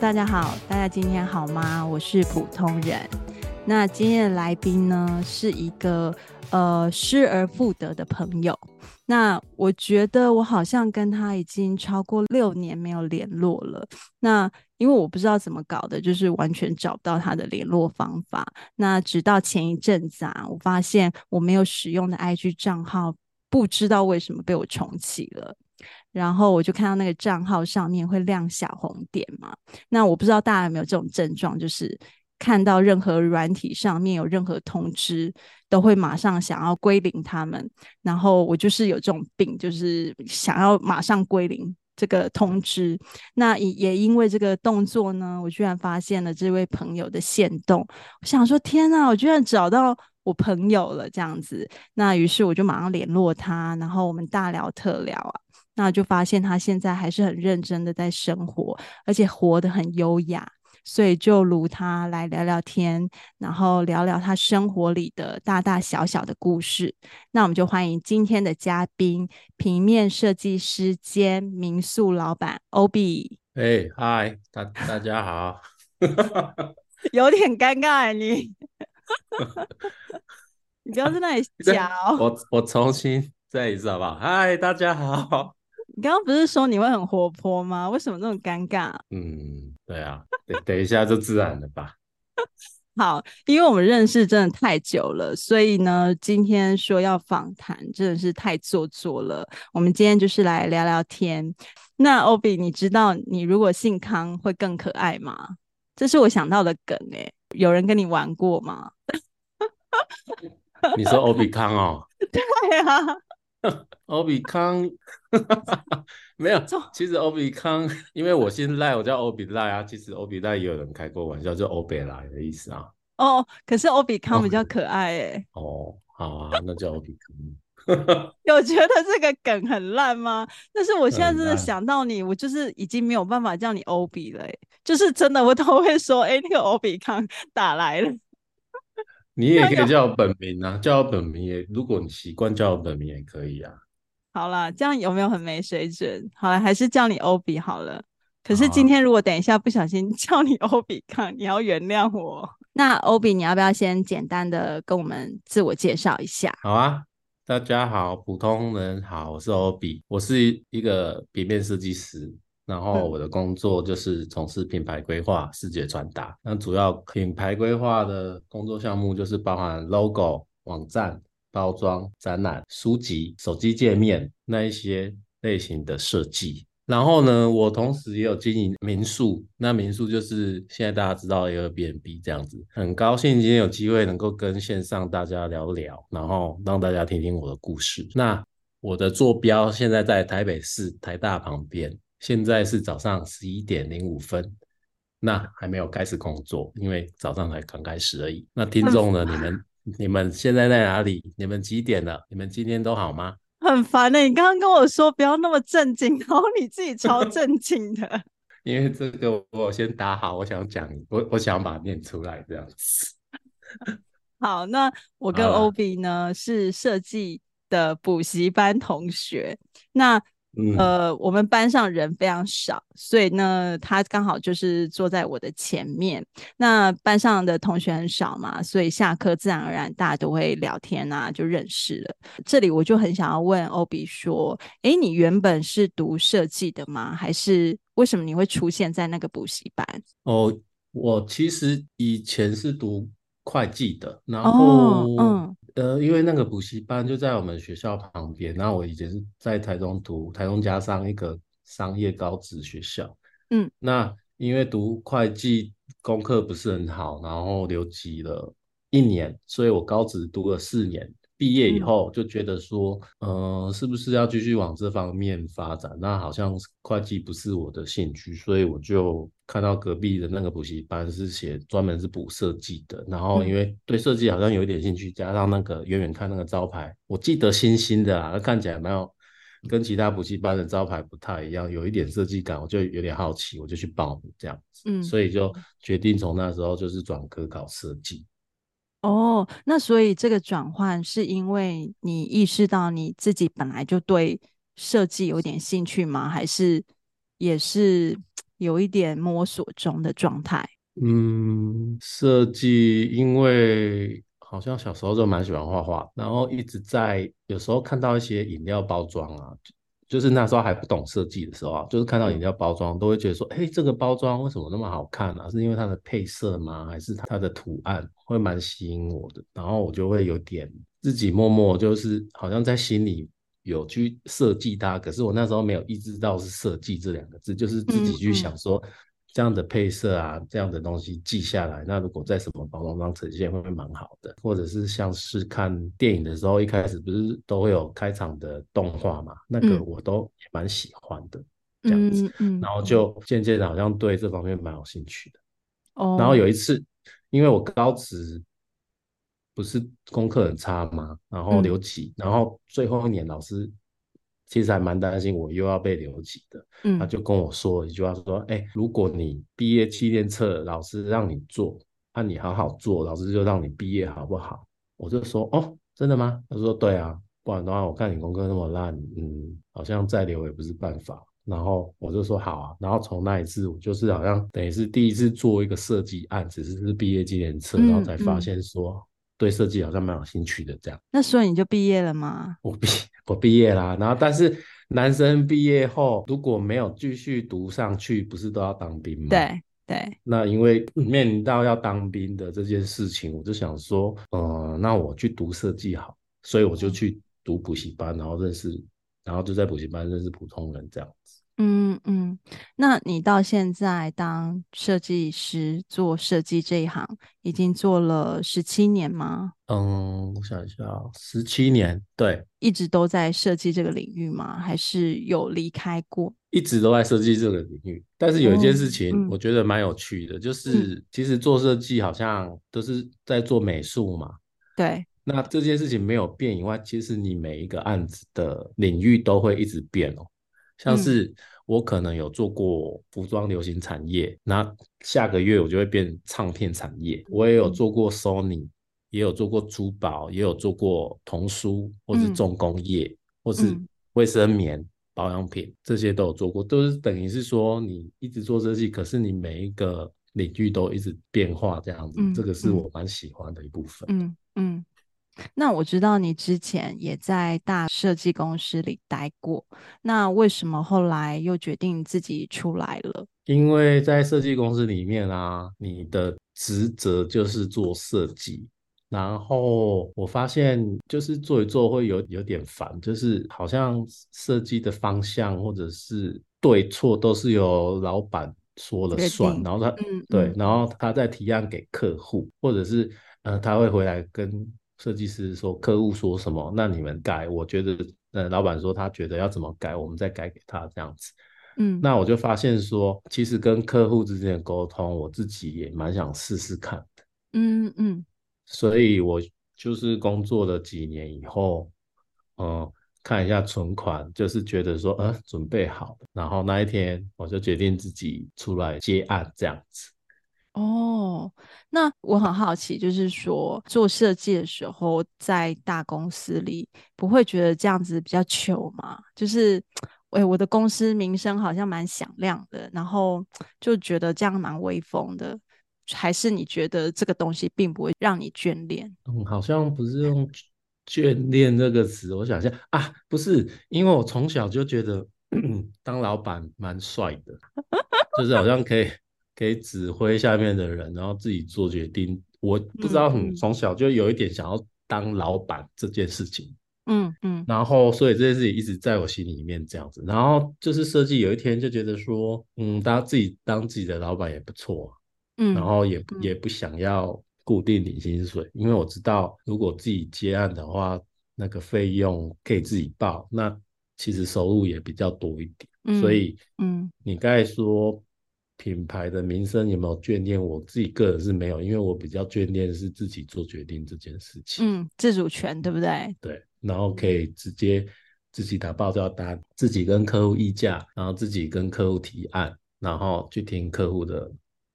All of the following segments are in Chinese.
大家好，大家今天好吗？我是普通人。那今天的来宾呢，是一个呃失而复得的朋友。那我觉得我好像跟他已经超过六年没有联络了。那因为我不知道怎么搞的，就是完全找不到他的联络方法。那直到前一阵子啊，我发现我没有使用的 IG 账号，不知道为什么被我重启了。然后我就看到那个账号上面会亮小红点嘛，那我不知道大家有没有这种症状，就是看到任何软体上面有任何通知，都会马上想要归零他们。然后我就是有这种病，就是想要马上归零这个通知。那也也因为这个动作呢，我居然发现了这位朋友的限动。我想说，天哪，我居然找到我朋友了这样子。那于是我就马上联络他，然后我们大聊特聊啊。那就发现他现在还是很认真的在生活，而且活得很优雅，所以就如他来聊聊天，然后聊聊他生活里的大大小小的故事。那我们就欢迎今天的嘉宾，平面设计师兼民宿老板 Obi。哎，嗨，大大家好，有点尴尬你，你不要在那里 讲。我我重新再一次好不好？嗨，大家好。你刚刚不是说你会很活泼吗？为什么那么尴尬？嗯，对啊，等等一下就自然了吧。好，因为我们认识真的太久了，所以呢，今天说要访谈真的是太做作了。我们今天就是来聊聊天。那 Obi，你知道你如果姓康会更可爱吗？这是我想到的梗诶、欸，有人跟你玩过吗？你说 Obi 康哦？对啊。欧比康，没有，其实欧比康，因为我姓赖，我叫欧比赖啊。其实欧比赖也有人开过玩笑，就欧北来的意思啊。哦，可是欧比康比较可爱哎。哦，好啊，那叫欧比康。有觉得这个梗很烂吗？但是我现在真的想到你，我就是已经没有办法叫你欧比了，就是真的，我都会说，哎，那个欧比康打来了。你也可以叫我本名啊，叫我本名也，如果你习惯叫我本名也可以啊。好了，这样有没有很没水准？好了，还是叫你欧比好了。可是今天如果等一下不小心叫你欧比康，你要原谅我。那欧比，你要不要先简单的跟我们自我介绍一下？好啊，大家好，普通人好，我是欧比，我是一个平面设计师。然后我的工作就是从事品牌规划、视觉传达。那主要品牌规划的工作项目就是包含 logo、网站、包装、展览、书籍、手机界面那一些类型的设计。然后呢，我同时也有经营民宿。那民宿就是现在大家知道 Airbnb 这样子。很高兴今天有机会能够跟线上大家聊聊，然后让大家听听我的故事。那我的坐标现在在台北市台大旁边。现在是早上十一点零五分，那还没有开始工作，因为早上才刚开始而已。那听众呢？你们你们现在在哪里？你们几点了？你们今天都好吗？很烦呢、欸，你刚刚跟我说不要那么正经，然后你自己超 正经的。因为这个我先打好，我想讲，我我想把它念出来这样子。好，那我跟 Obi 呢是设计的补习班同学，那。嗯、呃，我们班上人非常少，所以呢，他刚好就是坐在我的前面。那班上的同学很少嘛，所以下课自然而然大家都会聊天啊，就认识了。这里我就很想要问欧比说，诶，你原本是读设计的吗？还是为什么你会出现在那个补习班？哦，我其实以前是读会计的，然后、哦、嗯。呃，因为那个补习班就在我们学校旁边，然后我以前是在台中读台中加上一个商业高职学校，嗯，那因为读会计功课不是很好，然后留级了一年，所以我高职读了四年。毕业以后就觉得说，嗯、呃，是不是要继续往这方面发展？那好像会计不是我的兴趣，所以我就看到隔壁的那个补习班是写专门是补设计的。然后因为对设计好像有一点兴趣，加上那个远远看那个招牌，我记得新新的啊，看起来蛮有跟其他补习班的招牌不太一样，有一点设计感，我就有点好奇，我就去报名这样子。嗯，所以就决定从那时候就是转科考设计。哦，那所以这个转换是因为你意识到你自己本来就对设计有点兴趣吗？还是也是有一点摸索中的状态？嗯，设计，因为好像小时候就蛮喜欢画画，然后一直在有时候看到一些饮料包装啊。就是那时候还不懂设计的时候啊，就是看到饮料包装都会觉得说，哎，这个包装为什么那么好看啊？是因为它的配色吗？还是它的图案会蛮吸引我的？然后我就会有点自己默默就是好像在心里有去设计它，可是我那时候没有意识到是设计这两个字，就是自己去想说。这样的配色啊，这样的东西记下来，那如果在什么包装上呈现，会不会蛮好的？或者是像是看电影的时候，一开始不是都会有开场的动画嘛？那个我都蛮喜欢的，这样子，嗯嗯、然后就渐渐的好像对这方面蛮有兴趣的。哦，然后有一次，因为我高职不是功课很差嘛，然后留级，嗯、然后最后一年老师。其实还蛮担心我又要被留级的，嗯，他就跟我说一句话，说：“哎，如果你毕业纪念册老师让你做，那你好好做，老师就让你毕业，好不好？”我就说：“哦，真的吗？”他说：“对啊，不然的话，我看你功课那么烂，嗯，好像再留也不是办法。”然后我就说：“好啊。”然后从那一次，我就是好像等于是第一次做一个设计案，只是是毕业纪念册，然后才发现说对设计好像蛮有兴趣的这样。那所以你就毕业了吗？我毕。我毕业啦，然后但是男生毕业后如果没有继续读上去，不是都要当兵吗？对对。那因为面临到要当兵的这件事情，我就想说，嗯、呃，那我去读设计好，所以我就去读补习班，然后认识，然后就在补习班认识普通人这样子。嗯嗯，那你到现在当设计师做设计这一行，已经做了十七年吗？嗯，我想一下，十七年，对，一直都在设计这个领域吗？还是有离开过？一直都在设计这个领域，但是有一件事情我觉得蛮有趣的，嗯、就是其实做设计好像都是在做美术嘛。对，那这件事情没有变以外，其实你每一个案子的领域都会一直变哦。像是我可能有做过服装流行产业，那下个月我就会变唱片产业。我也有做过 Sony，也有做过珠宝，也有做过童书，或是重工业，或是卫生棉、保养品，这些都有做过。都是等于是说，你一直做设计，可是你每一个领域都一直变化，这样子，这个是我蛮喜欢的一部分。嗯嗯。那我知道你之前也在大设计公司里待过，那为什么后来又决定自己出来了？因为在设计公司里面啊，你的职责就是做设计，然后我发现就是做一做会有有点烦，就是好像设计的方向或者是对错都是由老板说了算，然后他对，然后他再提案给客户，或者是呃他会回来跟。设计师说：“客户说什么，那你们改。我觉得，呃，老板说他觉得要怎么改，我们再改给他这样子。嗯，那我就发现说，其实跟客户之间的沟通，我自己也蛮想试试看的。嗯嗯，嗯所以我就是工作了几年以后，嗯、呃，看一下存款，就是觉得说，呃，准备好，然后那一天我就决定自己出来接案这样子。”哦，那我很好奇，就是说做设计的时候，在大公司里不会觉得这样子比较糗吗？就是，哎，我的公司名声好像蛮响亮的，然后就觉得这样蛮威风的，还是你觉得这个东西并不会让你眷恋？嗯，好像不是用眷恋这个词，我想一下啊，不是，因为我从小就觉得 当老板蛮帅的，就是好像可以。可以指挥下面的人，然后自己做决定。我不知道，很从小就有一点想要当老板这件事情。嗯嗯，嗯然后所以这件事情一直在我心里面这样子。然后就是设计有一天就觉得说，嗯，大家自己当自己的老板也不错。嗯，然后也也不想要固定领薪水，因为我知道如果自己接案的话，那个费用可以自己报，那其实收入也比较多一点。嗯、所以，嗯，你刚才说。品牌的名声有没有眷恋？我自己个人是没有，因为我比较眷恋是自己做决定这件事情。嗯，自主权对不对？对，然后可以直接自己打报价单，自己跟客户议价，然后自己跟客户提案，然后去听客户的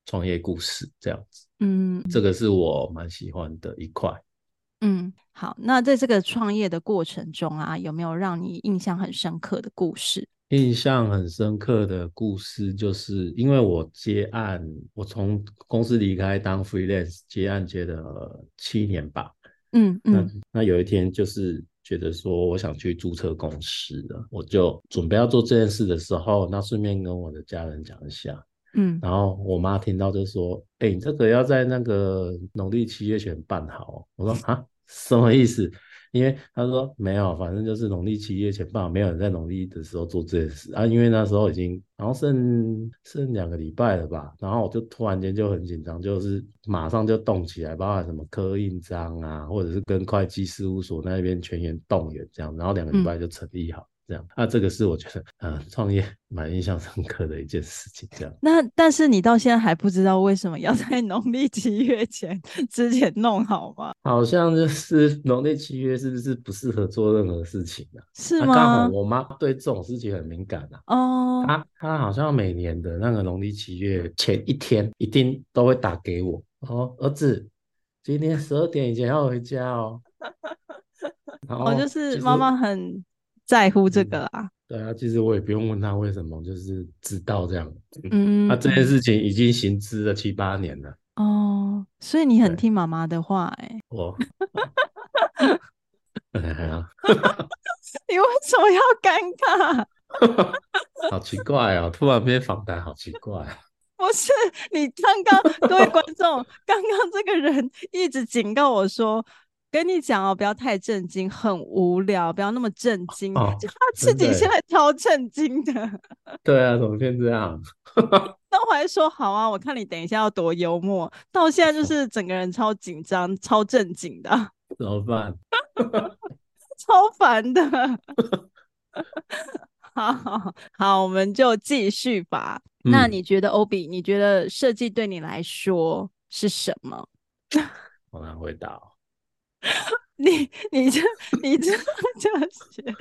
创业故事，这样子。嗯，这个是我蛮喜欢的一块。嗯，好，那在这个创业的过程中啊，有没有让你印象很深刻的故事？印象很深刻的故事，就是因为我接案，我从公司离开当 freelance 接案接了七年吧。嗯嗯，那那有一天就是觉得说我想去注册公司了，我就准备要做这件事的时候，那顺便跟我的家人讲一下。嗯，然后我妈听到就说：“哎、欸，你这个要在那个农历七月前办好。”我说：“啊，什么意思？”因为他说没有，反正就是农历七月前半，没有人在农历的时候做这件事啊。因为那时候已经然后剩剩两个礼拜了吧，然后我就突然间就很紧张，就是马上就动起来，包括什么刻印章啊，或者是跟会计事务所那边全员动员这样，然后两个礼拜就成立好。嗯这样，那、啊、这个是我觉得，嗯，创业蛮印象深刻的一件事情。这样，那但是你到现在还不知道为什么要在农历七月前之前弄好吗？好像就是农历七月是不是不适合做任何事情啊？是吗？刚好我妈对这种事情很敏感啊。哦，她她好像每年的那个农历七月前一天一定都会打给我，哦，儿子，今天十二点以前要回家哦。然后、哦、就是妈妈很。在乎这个啊、嗯，对啊，其实我也不用问他为什么，就是知道这样。嗯，那、啊、这件事情已经行之了七八年了。哦，所以你很听妈妈的话、欸，哎。我。你为什么要尴尬？好奇怪哦，突然变访谈，好奇怪、啊。不是，你刚刚各位观众，刚刚这个人一直警告我说。跟你讲哦，不要太震惊，很无聊，不要那么震惊。哦、他自己现在超震惊的。对啊，怎么变这样？那我还说好啊，我看你等一下要多幽默。到现在就是 整个人超紧张、哦、超正经的。怎么办？超烦的。好好好，我们就继续吧。嗯、那你觉得欧比？你觉得设计对你来说是什么？我来回答。你你这你这就是，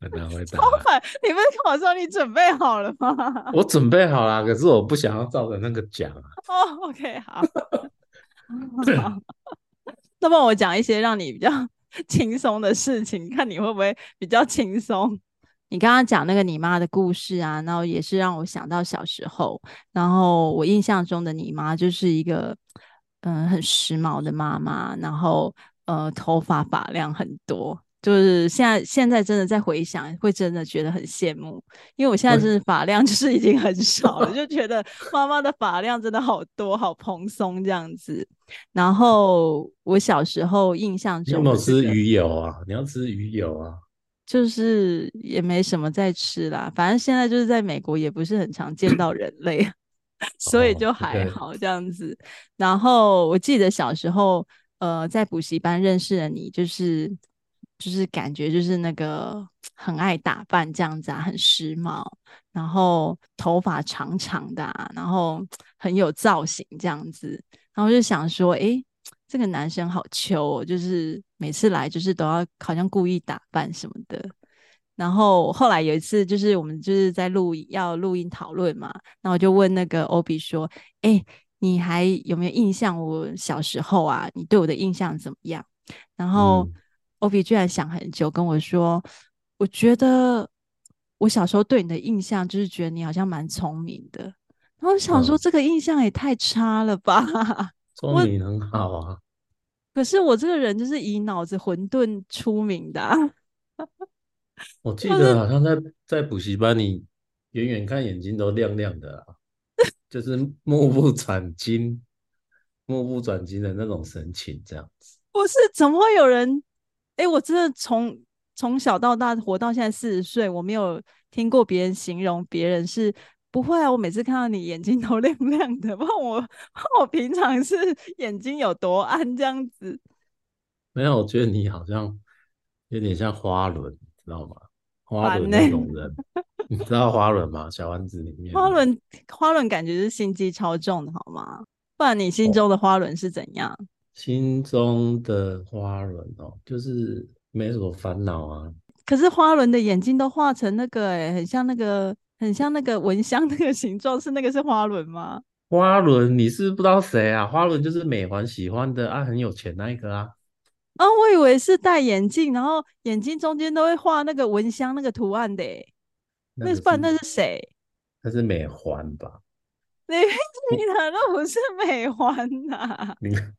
很难回答。超烦！你不是跟我说你准备好了吗？我准备好了，可是我不想要照着那个讲啊。哦、oh,，OK，好。好 那么我讲一些让你比较轻松的事情，看你会不会比较轻松。你刚刚讲那个你妈的故事啊，然后也是让我想到小时候。然后我印象中的你妈就是一个。嗯、呃，很时髦的妈妈，然后呃，头发发量很多，就是现在现在真的在回想，会真的觉得很羡慕，因为我现在真的发量就是已经很少了，就觉得妈妈的发量真的好多，好蓬松这样子。然后我小时候印象中、这个，你有没有吃鱼油啊？你要吃鱼油啊？就是也没什么在吃啦，反正现在就是在美国也不是很常见到人类。所以就还好这样子。然后我记得小时候，呃，在补习班认识了你，就是就是感觉就是那个很爱打扮这样子啊，很时髦，然后头发长长的啊，然后很有造型这样子，然后就想说，诶，这个男生好秋哦，就是每次来就是都要好像故意打扮什么的。然后后来有一次，就是我们就是在录要录音讨论嘛，然后我就问那个欧比说：“哎，你还有没有印象？我小时候啊，你对我的印象怎么样？”然后欧比居然想很久跟我说：“我觉得我小时候对你的印象就是觉得你好像蛮聪明的。”然后我想说，这个印象也太差了吧？聪明很好啊，可是我这个人就是以脑子混沌出名的啊。我记得好像在在补习班，你远远看眼睛都亮亮的啊，就是目不转睛、目不转睛的那种神情，这样子。不是，怎么会有人？哎，我真的从从小到大活到现在四十岁，我没有听过别人形容别人是不会啊。我每次看到你眼睛都 亮亮的，问我问我平常是眼睛有多暗这样子。没有，我觉得你好像有点像花轮。知道吗？花轮那种人，你知道花轮吗？小丸子里面花轮，花轮感觉是心机超重的，好吗？不然你心中的花轮是怎样？哦、心中的花轮哦，就是没什么烦恼啊。可是花轮的眼睛都画成那个、欸，哎，很像那个，很像那个蚊香那个形状，是那个是花轮吗？花轮，你是不知道谁啊？花轮就是美环喜欢的啊，很有钱那一个啊。啊，我以为是戴眼镜，然后眼睛中间都会画那个蚊香那个图案的。那不然那是谁？那是美环吧？你你的那不是美环呐？你看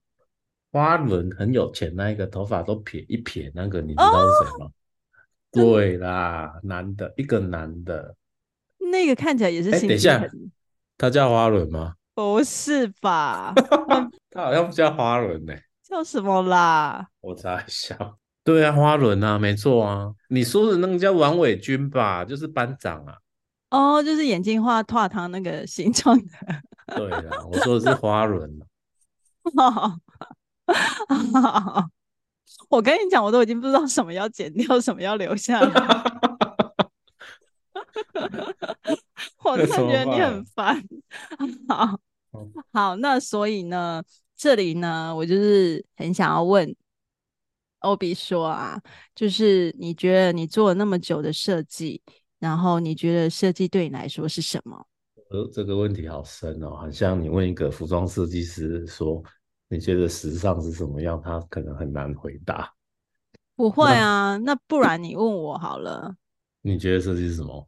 花轮很有钱，那一个头发都撇一撇，那个你知道是谁吗？哦、对啦，男的，一个男的。那个看起来也是。哎，等一下，他叫花轮吗？不是吧？他好像不叫花轮呢、欸。叫什么啦？我查一下。对啊，花轮啊，没错啊。你说的那个叫王伟军吧？就是班长啊。哦，就是眼睛画画糖那个形状的。对啊，我说的是花轮。我跟你讲，我都已经不知道什么要剪掉，什么要留下来。我真的觉得你很烦。好，好，那所以呢，这里呢，我就是很想要问欧比说啊，就是你觉得你做了那么久的设计，然后你觉得设计对你来说是什么？呃，这个问题好深哦，好像你问一个服装设计师说，你觉得时尚是什么样，他可能很难回答。不会啊，那，那不然你问我好了。你觉得设计是什么？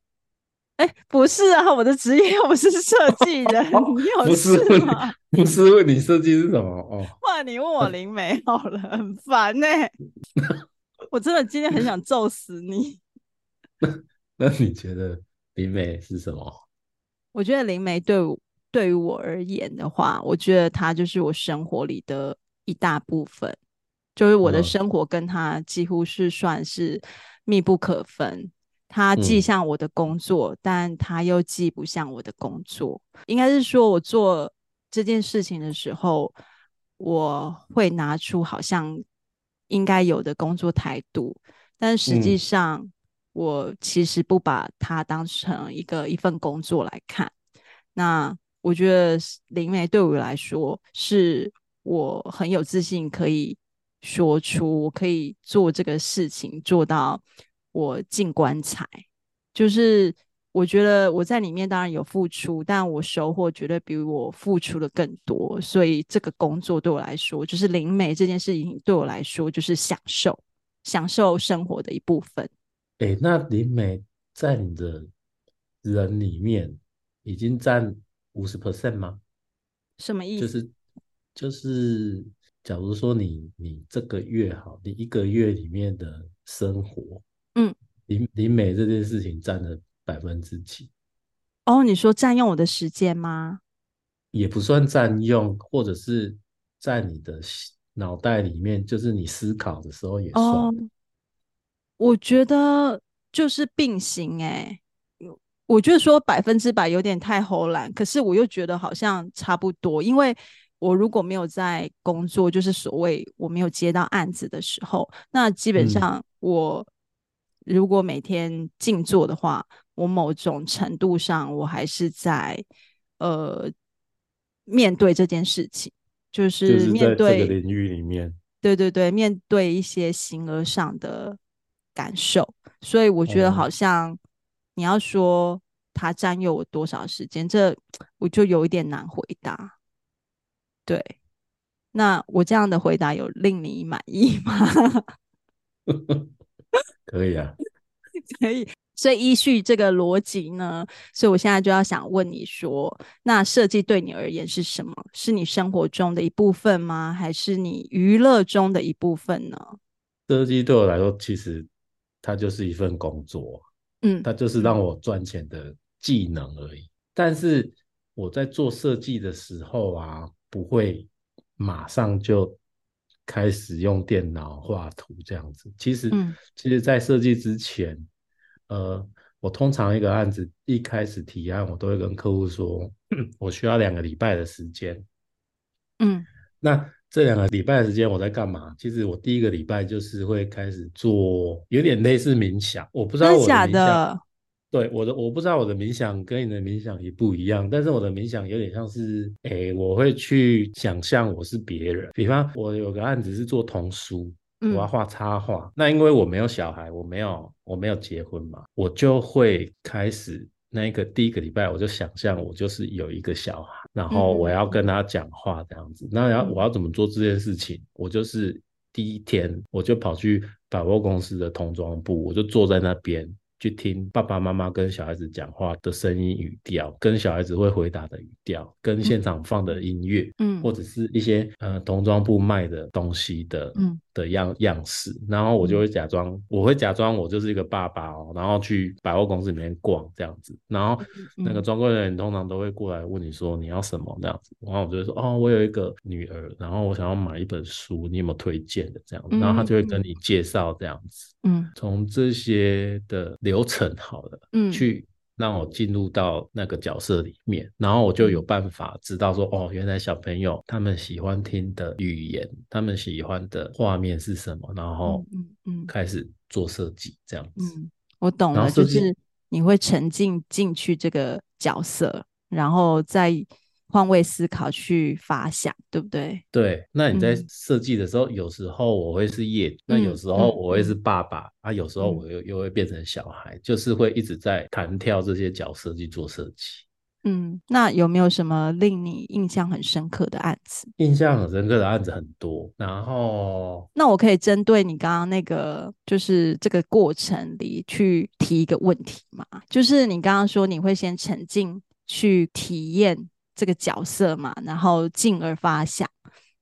哎，不是啊，我的职业我是设计人，哦、你有事吗？不是问你设计是什么哦。哇你问我灵媒好了，很烦呢、欸。我真的今天很想揍死你。那你觉得灵媒是什么？我觉得灵媒对对于我而言的话，我觉得它就是我生活里的一大部分，就是我的生活跟它几乎是算是密不可分。它既像我的工作，嗯，但它又既不像我的工作。应该是说，我做这件事情的时候，我会拿出好像应该有的工作态度，但实际上，我其实不把它当成一个一份工作来看。那我觉得灵媒对我来说，是我很有自信可以说出，我可以做这个事情做到。我进棺材，就是我觉得我在里面当然有付出，但我收获绝对比我付出的更多。所以这个工作对我来说，就是灵媒这件事情对我来说就是享受，享受生活的一部分。哎、欸，那灵媒在你的人里面已经占五十 percent 吗？什么意思？就是就是，假如说你你这个月好，你一个月里面的生活。嗯，灵灵媒这件事情占了百分之几？哦，你说占用我的时间吗？也不算占用，或者是在你的脑袋里面，就是你思考的时候也算。哦，我觉得就是并行哎，我觉得说百分之百有点太唬烂，可是我又觉得好像差不多，因为我如果没有在工作，就是所谓我没有接到案子的时候，那基本上我。嗯如果每天静坐的话，我某种程度上我还是在呃面对这件事情，就是面对这个领域里面，对对对，面对一些形而上的感受，所以我觉得好像你要说它占用我多少时间，这我就有一点难回答。对，那我这样的回答有令你满意吗？可以啊，可以。所以依序这个逻辑呢，所以我现在就要想问你说，那设计对你而言是什么？是你生活中的一部分吗？还是你娱乐中的一部分呢？设计对我来说，其实它就是一份工作，嗯，它就是让我赚钱的技能而已。但是我在做设计的时候啊，不会马上就。开始用电脑画图这样子，其实，嗯、其实，在设计之前，呃，我通常一个案子一开始提案，我都会跟客户说，我需要两个礼拜的时间。嗯，那这两个礼拜的时间我在干嘛？其实我第一个礼拜就是会开始做，有点类似冥想，我不知道我的冥想。对，我的我不知道我的冥想跟你的冥想也不一样，但是我的冥想有点像是，诶，我会去想象我是别人。比方我有个案子是做童书，我要画插画，嗯，那因为我没有小孩，我没有我没有结婚嘛，我就会开始那一个第一个礼拜，我就想象我就是有一个小孩，然后我要跟他讲话这样子。那要我要怎么做这件事情？我就是第一天我就跑去百货公司的童装部，我就坐在那边。去听爸爸妈妈跟小孩子讲话的声音语调，跟小孩子会回答的语调，跟现场放的音乐，嗯，或者是一些呃童装部卖的东西的，嗯。的样样式，然后我就会假装，嗯、我会假装我就是一个爸爸哦，然后去百货公司里面逛这样子，然后那个专柜人员通常都会过来问你说你要什么？这样子，然后我就会说哦，我有一个女儿，然后我想要买一本书，你有没有推荐的？这样。子，然后他就会跟你介绍这样子，嗯，从这些的流程好了，嗯，去。让我进入到那个角色里面，然后我就有办法知道说，哦，原来小朋友他们喜欢听的语言，他们喜欢的画面是什么，然后嗯嗯，开始做设计这样子。嗯，我懂了，就是你会沉浸进去这个角色，然后再。换位思考去发想，对不对？对，那你在设计的时候，嗯、有时候我会是业主，那、嗯、有时候我会是爸爸、嗯、啊，有时候我又又会变成小孩，嗯、就是会一直在弹跳这些角色去做设计。嗯，那有没有什么令你印象很深刻的案子？印象很深刻的案子很多，然后那我可以针对你刚刚那个，就是这个过程里去提一个问题吗？就是你刚刚说你会先沉浸去体验。这个角色嘛，然后进而发想。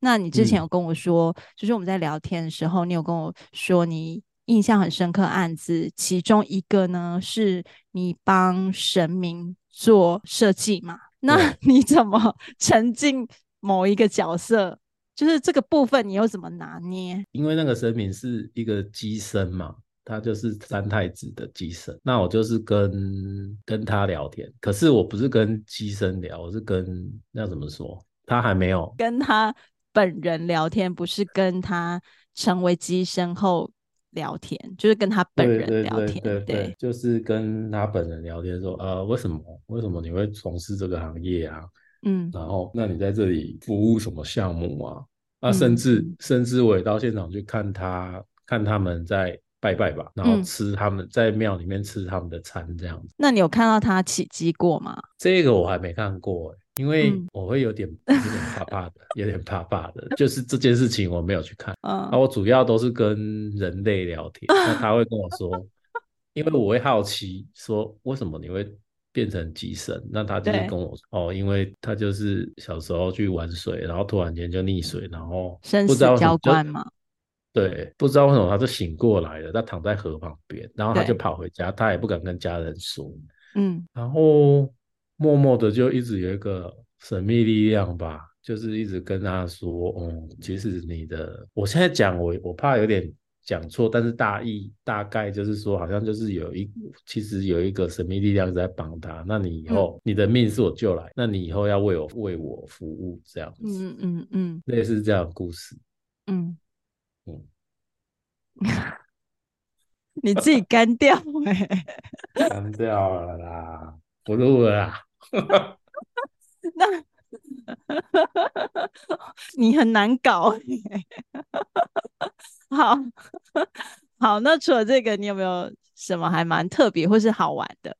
那你之前有跟我说，嗯、就是我们在聊天的时候，你有跟我说你印象很深刻案子，其中一个呢是你帮神明做设计嘛？那 你怎么沉浸某一个角色？就是这个部分，你又怎么拿捏？因为那个神明是一个机身嘛。他就是三太子的机身，那我就是跟跟他聊天，可是我不是跟机身聊，我是跟那怎么说？他还没有跟他本人聊天，不是跟他成为机身后聊天，就是跟他本人聊天。对对，对，对，对，就是跟他本人聊天说，呃，为什么为什么你会从事这个行业啊？嗯，然后那你在这里服务什么项目啊？啊，甚至、嗯、甚至我也到现场去看他看他们在。拜拜吧，然后吃他们、嗯、在庙里面吃他们的餐这样子。那你有看到他起乩过吗？这个我还没看过，因为我会有点、嗯、有点怕怕的，有点怕怕的。就是这件事情我没有去看。嗯，那我主要都是跟人类聊天，那他会跟我说，因为我会好奇说为什么你会变成乩神？那他就是跟我说哦，因为他就是小时候去玩水，然后突然间就溺水，然后不知道交关吗？对，不知道为什么他就醒过来了，他躺在河旁边，然后他就跑回家，他也不敢跟家人说，嗯，然后默默的就一直有一个神秘力量吧，就是一直跟他说，嗯，其实你的，我现在讲我我怕有点讲错，但是大意大概就是说，好像就是有一，其实有一个神秘力量在帮他，那你以后、嗯、你的命是我救来，那你以后要为我为我服务这样子，嗯嗯嗯，类似这样的故事，嗯。你自己干掉哎、欸，干掉了啦，不录了啦。那你很难搞、欸。好好，那除了这个，你有没有什么还蛮特别或是好玩的？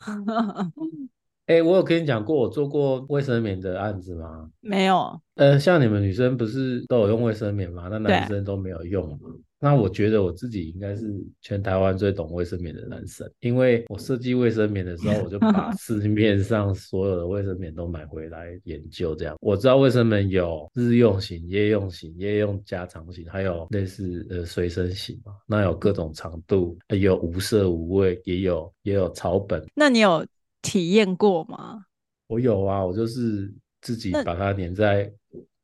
哎、欸，我有跟你讲过我做过卫生棉的案子吗？没有。呃，像你们女生不是都有用卫生棉吗？那男生都没有用吗？那我觉得我自己应该是全台湾最懂卫生棉的男生，因为我设计卫生棉的时候，我就把 市面上所有的卫生棉都买回来研究。这样我知道卫生棉有日用型、夜用型、夜用加长型，还有类似呃随身型嘛。那有各种长度，有无色无味，也有也有草本。那你有体验过吗？我有啊，我就是自己把它粘在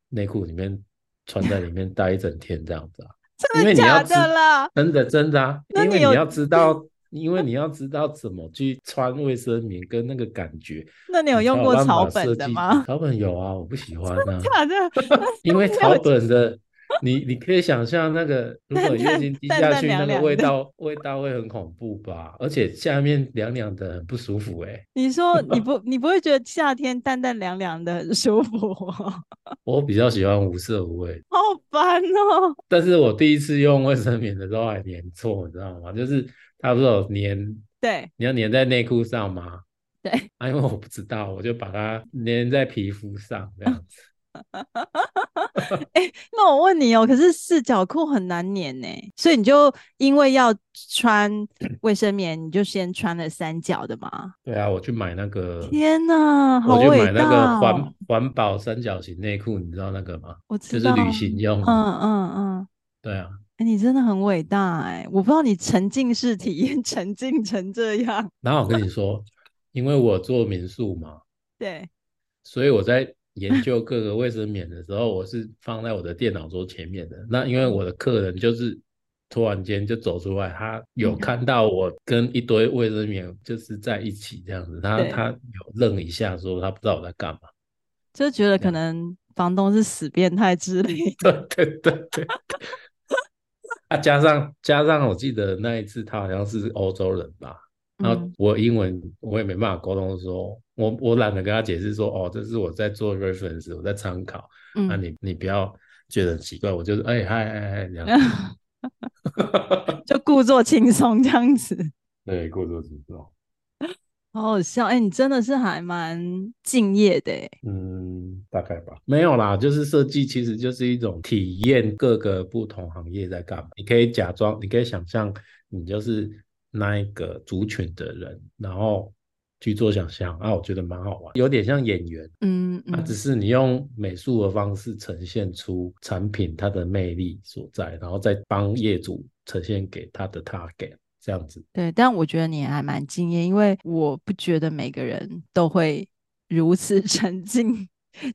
内裤里面，穿在里面待一整天这样子啊。真的假的啦？真的真的啊！因为你要知道，因为你要知道怎么去穿卫生棉跟那个感觉。那你有用过草本的吗？草本有啊，我不喜欢啊。假的？因为草本的。你你可以想象那个，如果月经滴下去，那个味道味道会很恐怖吧？而且下面凉凉的，很不舒服哎、欸。你说你 不你不会觉得夏天淡淡凉凉的很舒服？我比较喜欢无色无味。好烦哦！但是我第一次用卫生棉的时候还粘错，你知道吗？就是它不是有粘，对，你要粘在内裤上吗？对，啊，因为我不知道，我就把它粘在皮肤上这样子。哎、欸，那我问你哦，可是四角裤很难粘呢，所以你就因为要穿卫生棉，你就先穿了三角的嘛？对啊，我去买那个。天哪，好伟大！我去买那个环环保三角形内裤，你知道那个吗？我知道，就是旅行用。嗯嗯嗯，嗯对啊。哎、欸，你真的很伟大哎！我不知道你沉浸式体验沉浸成这样。然后我跟你说，因为我做民宿嘛，对，所以我在研究各个卫生棉的时候，我是放在我的电脑桌前面的。那因为我的客人就是突然间就走出来，他有看到我跟一堆卫生棉就是在一起这样子，他他有愣一下，说他不知道我在干嘛，就觉得可能房东是死变态之类的。对对对对。啊，加上加上，我记得那一次他好像是欧洲人吧，然后我英文我也没办法沟通说，说我我懒得跟他解释说，哦，这是我在做 reference，我在参考，嗯、啊，你你不要觉得很奇怪，我就是哎嗨嗨嗨这样子，就故作轻松这样子，对，故作轻松。好好笑哎、欸，你真的是还蛮敬业的哎。嗯，大概吧。没有啦，就是设计其实就是一种体验各个不同行业在干嘛。你可以假装，你可以想象你就是那一个族群的人，然后去做想象啊，我觉得蛮好玩，有点像演员。嗯嗯。啊，只是你用美术的方式呈现出产品它的魅力所在，然后再帮业主呈现给他的 target。这样子，对，但我觉得你还蛮敬业，因为我不觉得每个人都会如此 沉浸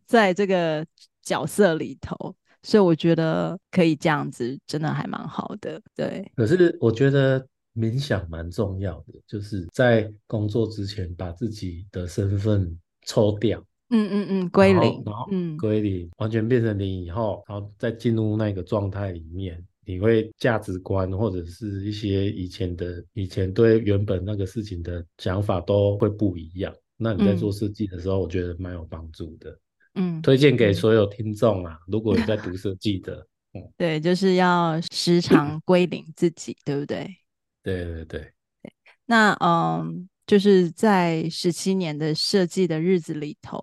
在这个角色里头，所以我觉得可以这样子，真的还蛮好的。对，可是我觉得冥想蛮重要的，就是在工作之前把自己的身份抽掉，嗯嗯嗯，归零，然后嗯，归零，完全变成零以后，然后再进入那个状态里面。你会价值观或者是一些以前的以前对原本那个事情的想法都会不一样。那你在做设计的时候，我觉得蛮有帮助的。嗯，推荐给所有听众啊，如果你在读 设计的，嗯，对，就是要时常归零自己，对不对？对对对对。那嗯。就是在十七年的设计的日子里头，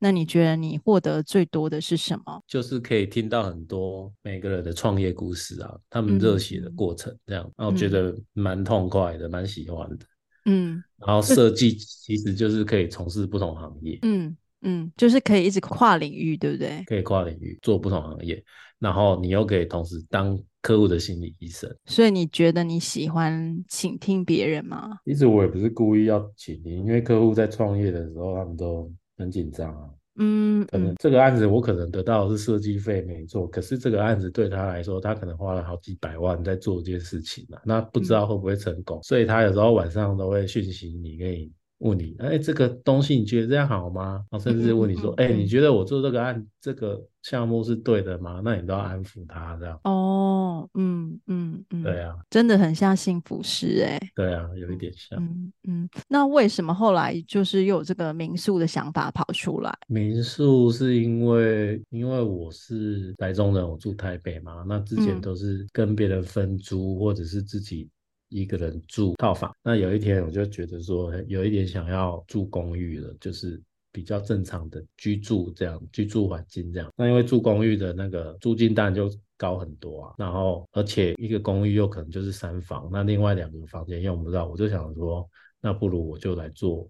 那你觉得你获得最多的是什么？就是可以听到很多每个人的创业故事啊，他们热血的过程这样，然后觉得蛮痛快的，蛮喜欢的。嗯，然后设计其实就是可以从事不同行业。嗯嗯，就是可以一直跨领域，对不对？可以跨领域做不同行业，然后你又可以同时当。客户的心理医生，所以你觉得你喜欢倾听别人吗？其实我也不是故意要倾听，因为客户在创业的时候，他们都很紧张啊。嗯，可能这个案子我可能得到的是设计费没错，可是这个案子对他来说，他可能花了好几百万在做这件事情嘛，那不知道会不会成功，嗯、所以他有时候晚上都会讯息你，可以。问你，哎，这个东西你觉得这样好吗？然后甚至问你说，哎、嗯嗯嗯，你觉得我做这个案这个项目是对的吗？那你都要安抚他这样。哦，嗯嗯嗯，对啊，真的很像幸福师哎。对啊，有一点像。嗯嗯，那为什么后来就是又有这个民宿的想法跑出来？民宿是因为因为我是台中人，我住台北嘛，那之前都是跟别人分租、嗯、或者是自己。一个人住套房，那有一天我就觉得说有一点想要住公寓了，就是比较正常的居住这样居住环境这样。那因为住公寓的那个租金当然就高很多啊，然后而且一个公寓又可能就是三房，那另外两个房间用不到，我就想说，那不如我就来做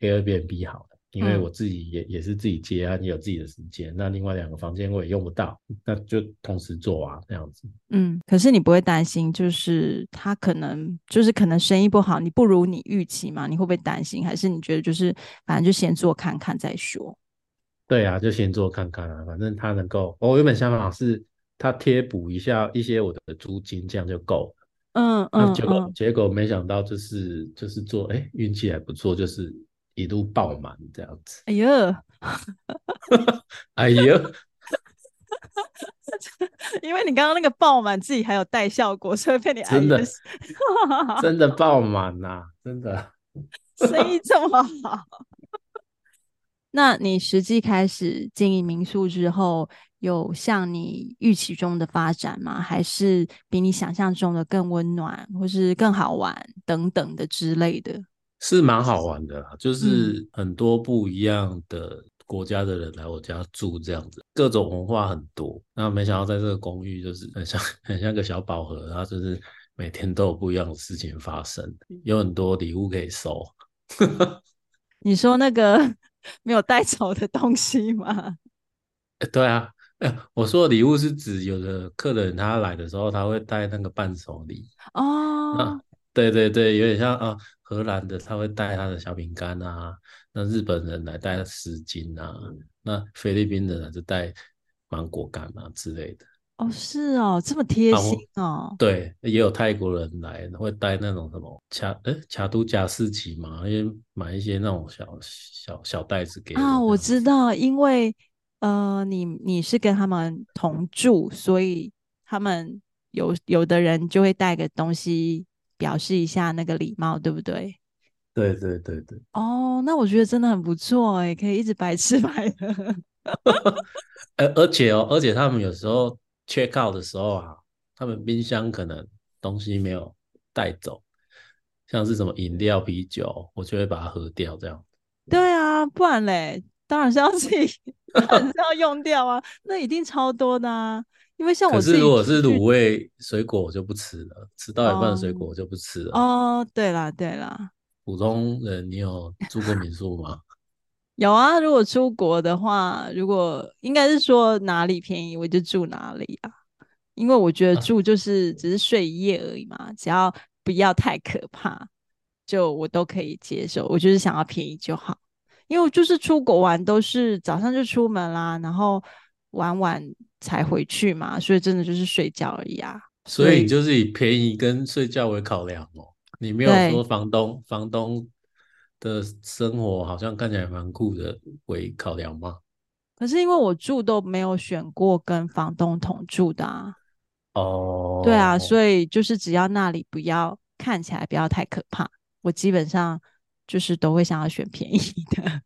Airbnb 好了。因为我自己也也是自己接案，也有自己的时间。那另外两个房间我也用不到，那就同时做啊，这样子。嗯，可是你不会担心，就是他可能就是可能生意不好，你不如你预期嘛？你会不会担心？还是你觉得就是反正就先做看看再说？对啊，就先做看看啊，反正他能够，我原本想法是他贴补一下一些我的租金，这样就够了。嗯嗯。结果、嗯、结果没想到就是就是做，哎，运气还不错，就是。一度爆满这样子，哎呦，哎呦，因为你刚刚那个爆满自己还有带效果，所以被你真的 真的爆满呐、啊，真的生意这么好。那你实际开始经营民宿之后，有像你预期中的发展吗？还是比你想象中的更温暖，或是更好玩等等的之类的？是蛮好玩的啦，就是很多不一样的国家的人来我家住，这样子，各种文化很多。那没想到在这个公寓就是很像 很像个小宝盒，然后就是每天都有不一样的事情发生，有很多礼物可以收。你说那个 没有带走的东西吗？欸、对啊，欸、我说的礼物是指有的客人他来的时候他会带那个伴手礼哦。对对对，有点像啊，荷兰的他会带他的小饼干啊，那日本人来带丝巾啊，那菲律宾人就带芒果干啊之类的。哦，是哦，这么贴心哦。对，也有泰国人来会带那种什么卡诶卡都加士奇嘛，因为买一些那种小小小袋子给啊，我知道，因为呃，你你是跟他们同住，所以他们有有的人就会带个东西。表示一下那个礼貌，对不对？对对对对。哦，那我觉得真的很不错哎，可以一直白吃白喝。而 而且哦，而且他们有时候 check out 的时候啊，他们冰箱可能东西没有带走，像是什么饮料、啤酒，我就会把它喝掉这样。对啊，不然嘞，当然是要自己，当然是要用掉啊，那一定超多的啊。因为像我自己，可是如果是卤味水果，我就不吃了。吃到一半的水果，我就不吃了。哦，哦，对啦，对啦。普通人，你有住过民宿吗？有啊，如果出国的话，如果应该是说哪里便宜，我就住哪里啊。因为我觉得住就是只是睡一夜而已嘛，啊、只要不要太可怕，就我都可以接受。我就是想要便宜就好，因为我就是出国玩都是早上就出门啦，然后玩玩。才回去嘛，所以真的就是睡觉而已啊。所以你就是以便宜跟睡觉为考量哦。你没有说房东房东的生活好像看起来蛮酷的为考量吗？可是因为我住都没有选过跟房东同住的啊。哦，对啊，所以就是只要那里不要看起来不要太可怕，我基本上就是都会想要选便宜的。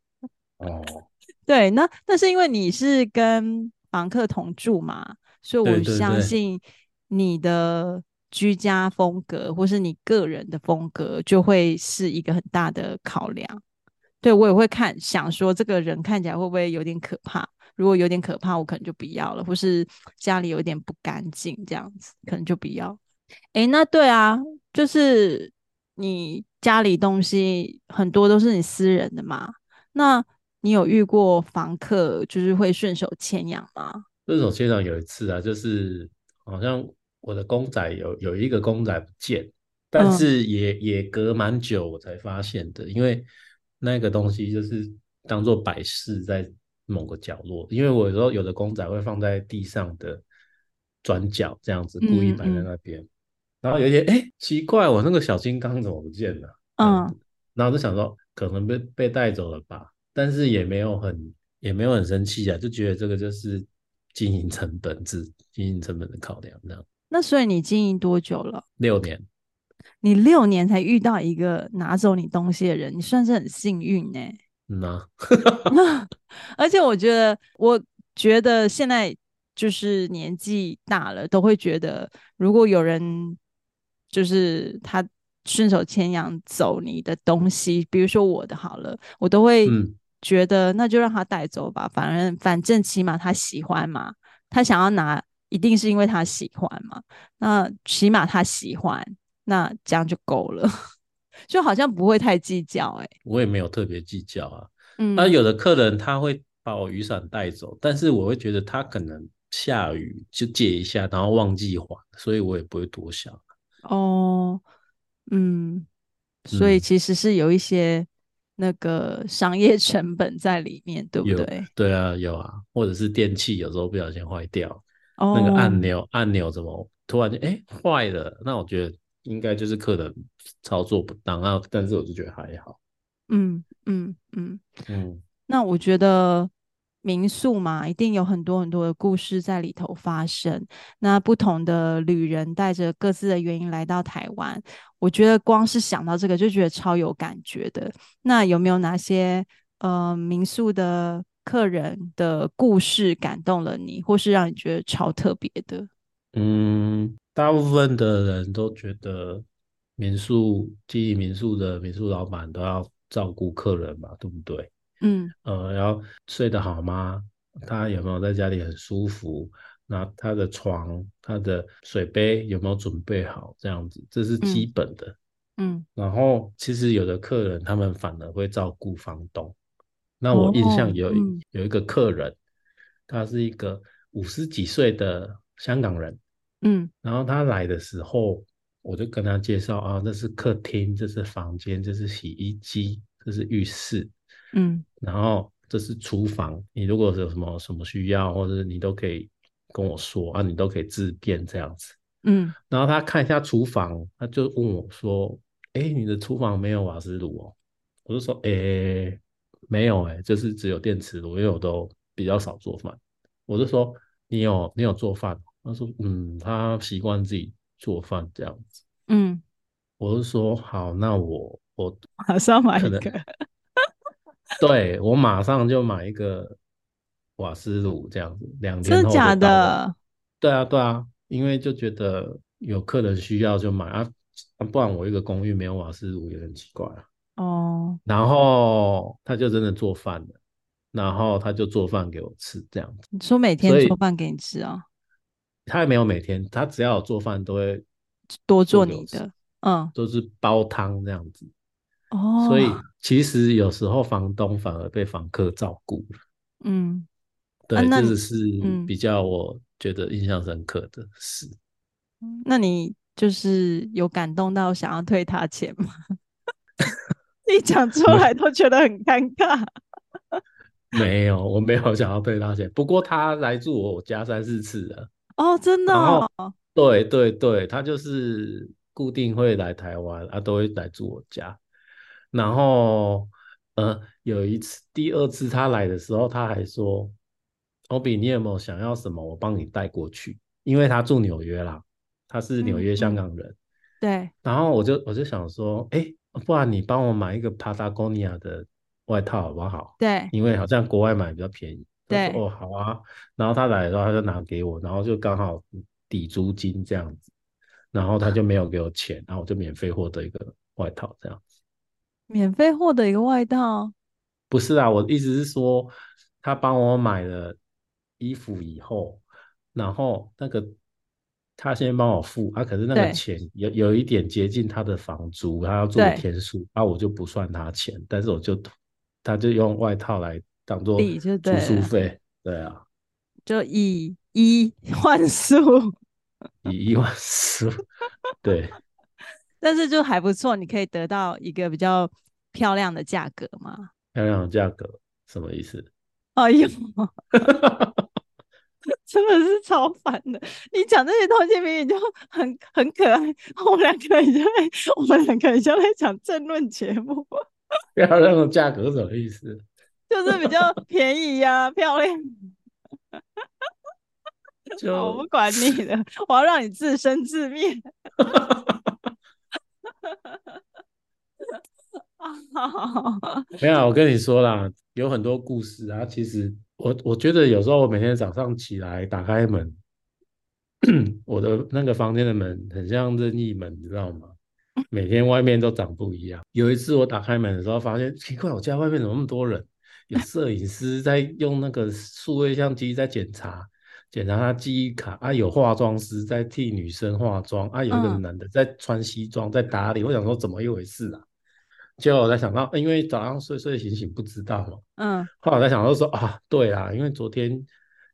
哦，对，那那是因为你是跟。房客同住嘛，所以我相信你的居家风格，或是你个人的风格，就会是一个很大的考量。对，我也会看，想说这个人看起来会不会有点可怕？如果有点可怕，我可能就不要了。或是家里有点不干净，这样子可能就不要。诶，那对啊，就是你家里东西很多都是你私人的嘛，那。你有遇过房客就是会顺手牵羊吗？顺手牵羊有一次啊，就是好像我的公仔有有一个公仔不见，但是也、嗯、也隔蛮久我才发现的，因为那个东西就是当做摆饰在某个角落，因为我有时候有的公仔会放在地上的转角这样子，故意摆在那边，嗯嗯，然后有一天哎、欸、奇怪，我那个小金刚怎么不见了？嗯，然后就想说可能被被带走了吧。但是也没有很也没有很生气啊，就觉得这个就是经营成本制，经营成本的考量那样。那所以你经营多久了？六年。你六年才遇到一个拿走你东西的人，你算是很幸运呢。嗯啊。而且我觉得，我觉得现在就是年纪大了，都会觉得如果有人就是他顺手牵羊走你的东西，比如说我的好了，我都会。嗯觉得那就让他带走吧，反正反正起码他喜欢嘛，他想要拿一定是因为他喜欢嘛，那起码他喜欢，那这样就够了，就好像不会太计较哎、欸。我也没有特别计较啊，嗯，那有的客人他会把我雨伞带走，但是我会觉得他可能下雨就借一下，然后忘记还，所以我也不会多想。哦，嗯，所以其实是有一些。那个商业成本在里面，对不对？对啊，有啊，或者是电器有时候不小心坏掉，oh. 那个按钮按钮怎么突然间哎坏了？那我觉得应该就是客人操作不当啊，但是我就觉得还好。嗯嗯嗯嗯，那我觉得。民宿嘛，一定有很多很多的故事在里头发生。那不同的旅人带着各自的原因来到台湾，我觉得光是想到这个就觉得超有感觉的。那有没有哪些呃民宿的客人的故事感动了你，或是让你觉得超特别的？嗯，大部分的人都觉得民宿经营民宿的民宿老板都要照顾客人嘛，对不对？嗯，呃，然后睡得好吗？他有没有在家里很舒服？那他的床、他的水杯有没有准备好？这样子，这是基本的。嗯，嗯，然后其实有的客人他们反而会照顾房东。那我印象有、哦嗯、有一个客人，他是一个五十几岁的香港人。嗯，然后他来的时候，我就跟他介绍啊，这是客厅，这是房间，这是洗衣机，这是浴室。嗯，然后这是厨房，你如果有什么什么需要，或者你都可以。跟我说啊，你都可以自便这样子，嗯，然后他看一下厨房，他就问我说：“哎，你的厨房没有瓦斯炉哦？”我就说：“哎，没有哎，就是只有电磁炉，因为我都比较少做饭。”我就说：“你有你有做饭？”他说：“嗯，他习惯自己做饭这样子。”嗯，我就说：“好，那我我马上买一个，对，我马上就买一个。”瓦斯炉这样子，两天后真假的？对啊，对啊，因为就觉得有客人需要就买啊，不然我一个公寓没有瓦斯炉也很奇怪啊。哦，然后他就真的做饭了，然后他就做饭给我吃，这样子。你说每天做饭给你吃啊？他也没有每天，他只要有做饭都会多做你的，嗯，都是煲汤这样子。哦，所以其实有时候房东反而被房客照顾了，嗯。对，啊、这是比较我觉得印象深刻的事。嗯、那你就是有感动到想要退他钱吗？一讲出来都觉得很尴尬。没有，我没有想要退他钱。不过他来住我家三四次了。哦，真的、哦？对对对，他就是固定会来台湾啊，都会来住我家。然后，呃，有一次，第二次他来的时候，他还说。欧比，你有没有想要什么？我帮你带过去，因为他住纽约啦，他是纽约香港人。嗯嗯、对。然后我就我就想说，哎，不然你帮我买一个 Patagonia 的外套好不好？对。因为好像国外买比较便宜。对。哦，好啊。然后他来的时候，他就拿给我，然后就刚好抵租金这样子，然后他就没有给我钱，然后我就免费获得一个外套这样子。免费获得一个外套？不是啊，我的意思是说，他帮我买了。衣服以后，然后那个他先帮我付啊，可是那个钱有有一点接近他的房租，他要住天数，啊，我就不算他钱，但是我就他就用外套来当做住宿费，对啊，就以一 换数，以一换数，对，但是就还不错，你可以得到一个比较漂亮的价格嘛？漂亮的价格什么意思？哎呦！真的是超烦的！你讲这些东西明明就很很可爱，我们两个人就在我们两个人就在讲政论节目。漂亮的价格是什么意思？就是比较便宜呀、啊，漂亮。就我不管你的，我要让你自生自灭。没有，我跟你说啦，有很多故事啊。其实我我觉得有时候我每天早上起来打开门，我的那个房间的门很像任意门，你知道吗？每天外面都长不一样。有一次我打开门的时候，发现奇怪，我家外面怎么那么多人？有摄影师在用那个数位相机在检查检查他记忆卡啊，有化妆师在替女生化妆啊，有一个男的在穿西装在打理。我想说怎么一回事啊？结果我在想到，因为早上睡睡醒醒不知道嘛，嗯，后来我在想到说啊，对啊，因为昨天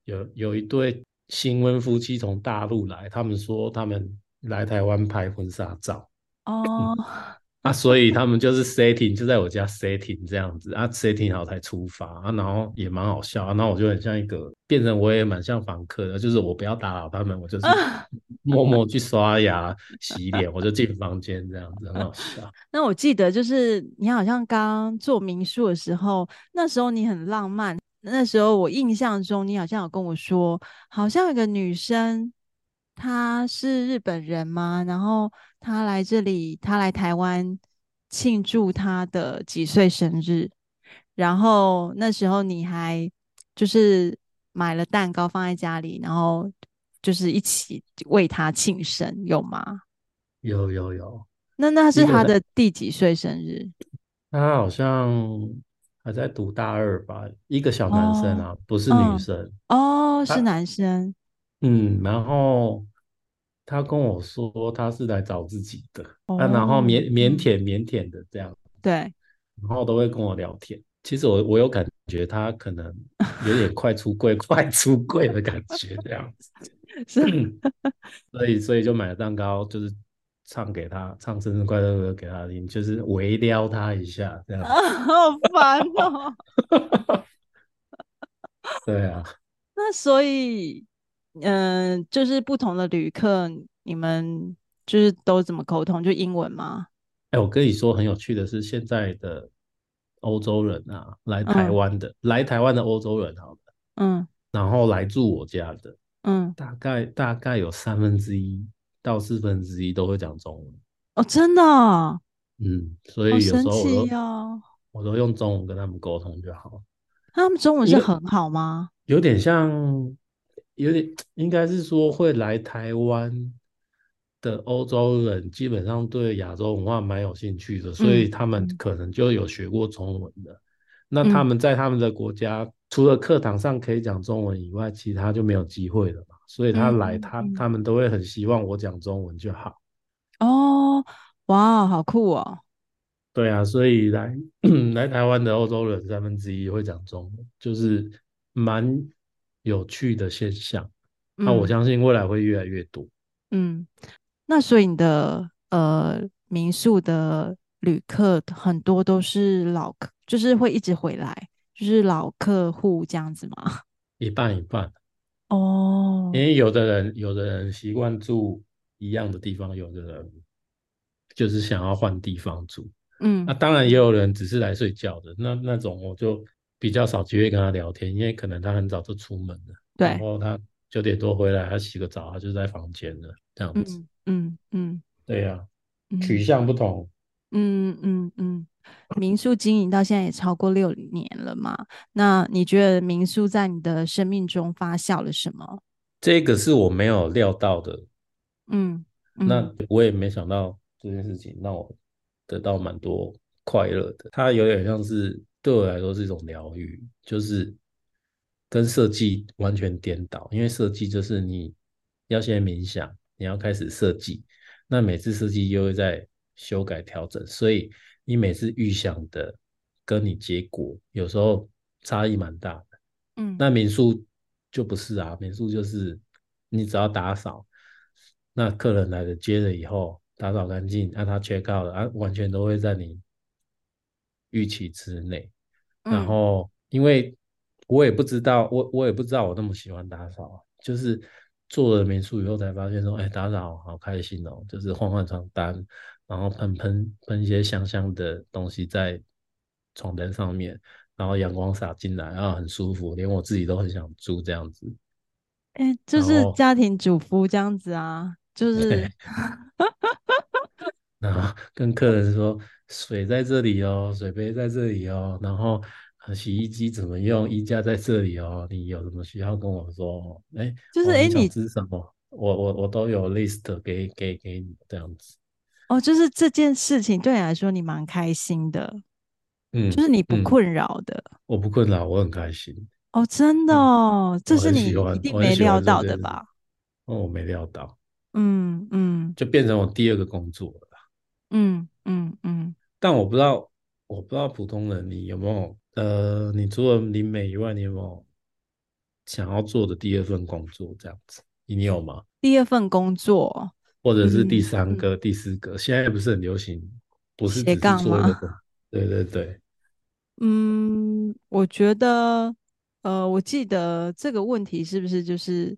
有有一对新婚夫妻从大陆来，他们说他们来台湾拍婚纱照，哦。嗯 啊，所以他们就是 setting 就在我家 setting 这样子啊，setting 好才出发啊，然后也蛮好笑啊，然后我就很像一个变成我也蛮像房客的，就是我不要打扰他们，我就是 默默去刷牙洗脸，我就进房间这样子，很好笑。那我记得就是你好像刚做民宿的时候，那时候你很浪漫，那时候我印象中你好像有跟我说，好像有个女生。他是日本人吗？然后他来这里，他来台湾庆祝他的几岁生日。然后那时候你还就是买了蛋糕放在家里，然后就是一起为他庆生，有吗？有有有。那那是他的第几岁生日？他好像还在读大二吧，一个小男生啊，哦、不是女生哦，是男生。嗯，然后他跟我说他是来找自己的，哦、啊，然后腼腼腆腼腆的这样，对，然后都会跟我聊天。其实我我有感觉他可能有点快出柜，快出柜的感觉这样子，是，所以所以就买了蛋糕，就是唱给他，唱生日快乐歌给他听，就是微撩他一下这样 好烦哦。对啊，那所以。嗯、呃，就是不同的旅客，你们就是都怎么沟通？就英文吗？哎、欸，我跟你说很有趣的是，现在的欧洲人啊，来台湾的，嗯、来台湾的欧洲人，好的，嗯，然后来住我家的，嗯，大概大概有三分之一到四分之一都会讲中文。哦，真的？嗯，所以有时候我都，我都用中文跟他们沟通就好。他们中文是很好吗？有点像。有点应该是说，会来台湾的欧洲人，基本上对亚洲文化蛮有兴趣的，所以他们可能就有学过中文的。嗯、那他们在他们的国家，嗯、除了课堂上可以讲中文以外，其他就没有机会了嘛。所以他来，他、嗯、他们都会很希望我讲中文就好。哦，哇，好酷哦！对啊，所以来 来台湾的欧洲人三分之一会讲中文，就是蛮。有趣的现象，那我相信未来会越来越多。嗯，那所以你的呃民宿的旅客很多都是老客，就是会一直回来，就是老客户这样子吗？一半一半。哦，因为有的人有的人习惯住一样的地方，有的人就是想要换地方住。嗯，那当然也有人只是来睡觉的，那那种我就。比较少机会跟他聊天，因为可能他很早就出门了，对，然后他九点多回来，他洗个澡，他就在房间了，这样子。嗯嗯，嗯对呀、啊，取向不同。嗯嗯嗯，民宿经营到现在也超过六年了嘛？那你觉得民宿在你的生命中发酵了什么？这个是我没有料到的。嗯，嗯那我也没想到这件事情让我得到蛮多快乐的。它有点像是。对我来说是一种疗愈，就是跟设计完全颠倒。因为设计就是你要先冥想，你要开始设计，那每次设计又会在修改调整，所以你每次预想的跟你结果有时候差异蛮大的。嗯，那民宿就不是啊，民宿就是你只要打扫，那客人来了接了以后打扫干净，那他 check out 了啊，完全都会在你预期之内。然后，因为我也不知道，我我也不知道我那么喜欢打扫，就是做了民宿以后才发现说，哎，打扫好开心哦，就是换换床单，然后喷喷喷一些香香的东西在床单上面，然后阳光洒进来，啊很舒服，连我自己都很想住这样子。哎，就是家庭主妇这样子啊，就是 然后 跟客人说。水在这里哦，水杯在这里哦，然后洗衣机怎么用？衣架在这里哦。你有什么需要跟我说？哎，就是哎，你吃什么？我我我都有 list 给给给你这样子。哦，就是这件事情对你来说你蛮开心的，嗯，就是你不困扰的。嗯、我不困扰，我很开心。哦，真的哦，嗯、这是你一定没料到的吧？哦，我没料到。嗯嗯，就变成我第二个工作了。嗯嗯嗯，但我不知道，我不知道普通人你有没有呃，你除了灵媒以外，你有没有想要做的第二份工作这样子？你有吗？第二份工作，或者是第三个、嗯、第四个？现在不是很流行，不是只是做一个，对对对。嗯，我觉得，呃，我记得这个问题是不是就是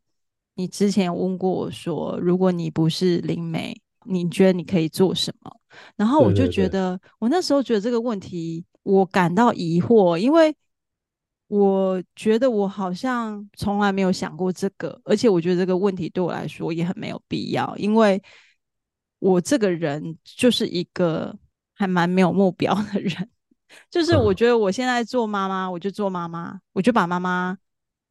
你之前问过我说，如果你不是灵媒？你觉得你可以做什么？然后我就觉得，对对对，我那时候觉得这个问题我感到疑惑，因为我觉得我好像从来没有想过这个，而且我觉得这个问题对我来说也很没有必要，因为我这个人就是一个还蛮没有目标的人，就是我觉得我现在做妈妈，我就做妈妈，我就把妈妈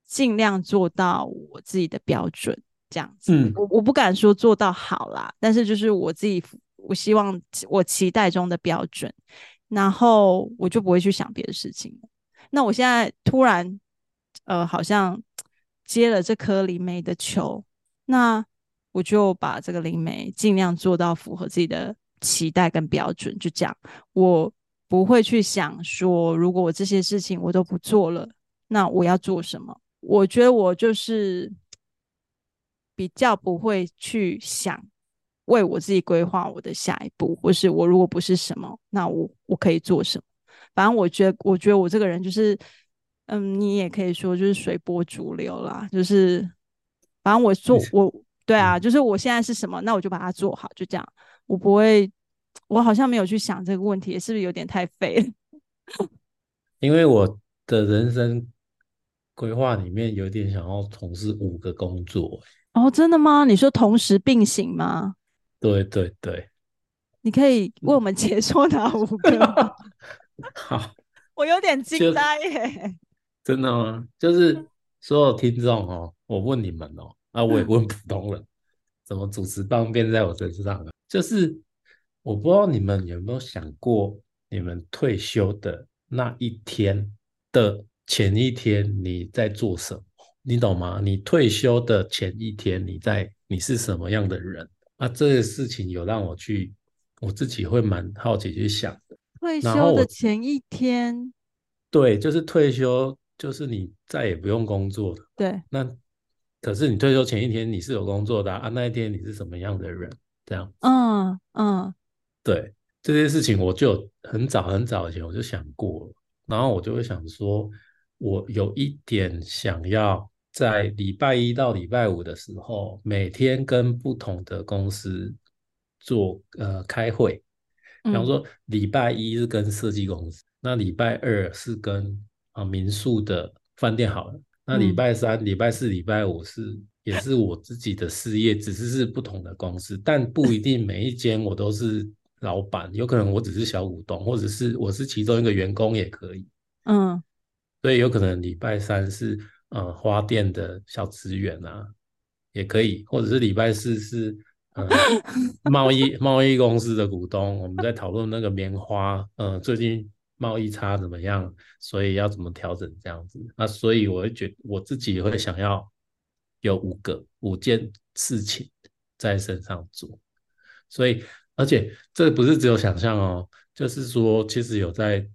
尽量做到我自己的标准。这样子，嗯、我我不敢说做到好啦，但是就是我自己，我希望我期待中的标准，然后我就不会去想别的事情。那我现在突然，呃，好像接了这颗灵媒的球，那我就把这个灵媒尽量做到符合自己的期待跟标准，就这样。我不会去想说，如果我这些事情我都不做了，那我要做什么？我觉得我就是比较不会去想为我自己规划我的下一步，或是我如果不是什么，那我我可以做什么？反正我觉得，我觉得我这个人就是，嗯，你也可以说就是随波逐流啦。就是，反正我做我，对啊，就是我现在是什么，那我就把它做好，就这样。我不会，我好像没有去想这个问题，是不是有点太废了？因为我的人生规划里面有点想要从事五个工作。哦，真的吗？你说同时并行吗？对对对。你可以为我们解说哪五个？好，我有点惊呆耶！真的吗？就是所有听众哦，我问你们哦，啊，我也问普通人，怎么主持棒变在我身上了？就是我不知道你们有没有想过，你们退休的那一天的前一天你在做什么？你懂吗？你退休的前一天你在你是什么样的人？啊，这个事情有让我去，我自己会蛮好奇去想的。退休的前一天，对，就是退休，就是你再也不用工作了。对，那可是你退休前一天你是有工作的啊，啊那一天你是什么样的人？这样，嗯嗯，对，这些事情我就很早很早以前我就想过了，然后我就会想说，我有一点想要在礼拜一到礼拜五的时候，每天跟不同的公司做呃开会。比方说，礼拜一是跟设计公司，那礼拜二是跟啊民宿的饭店好了，那礼拜三、礼拜四、礼拜五是也是我自己的事业，只是是不同的公司，但不一定每一间我都是老板，有可能我只是小股东，或者是我是其中一个员工也可以。嗯，所以有可能礼拜三是呃花店的小职员啊，也可以，或者是礼拜四是。嗯，贸易贸易公司的股东，我们在讨论那个棉花，嗯，最近贸易差怎么样，所以要怎么调整这样子。那所以我会觉我自己会想要有五个五件事情在身上做，所以而且这不是只有想象哦，就是说其实有在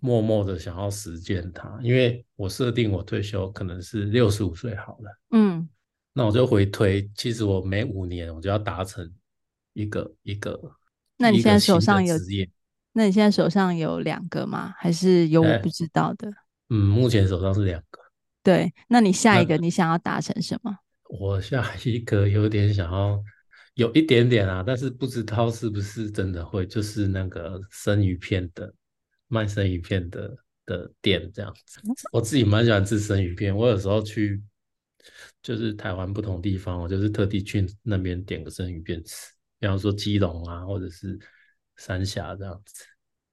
默默的想要实践它，因为我设定我退休可能是六十五岁好了，嗯。那我就回推，其实我每五年我就要达成一个一个。那你现在手上有？那你现在手上有两个吗？还是有我不知道的？嗯，目前手上是两个。对，那你下一个你想要达成什么？我下一个有点想要，有一点点啊，但是不知道是不是真的会，就是那个生鱼片的卖生鱼片的的店这样子。我自己蛮喜欢吃生鱼片，我有时候去。就是台湾不同地方，我就是特地去那边点个生鱼片吃，比方说基隆啊，或者是三峡这样子。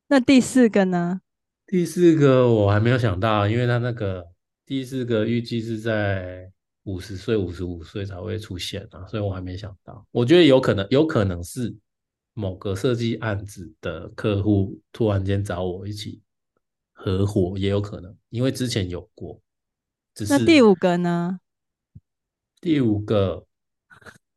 那第四个呢？第四个我还没有想到，因为他那个第四个预计是在五十岁、五十五岁才会出现啊，所以我还没想到。我觉得有可能，有可能是某个设计案子的客户突然间找我一起合伙，也有可能，因为之前有过。只是那第五个呢？第五个，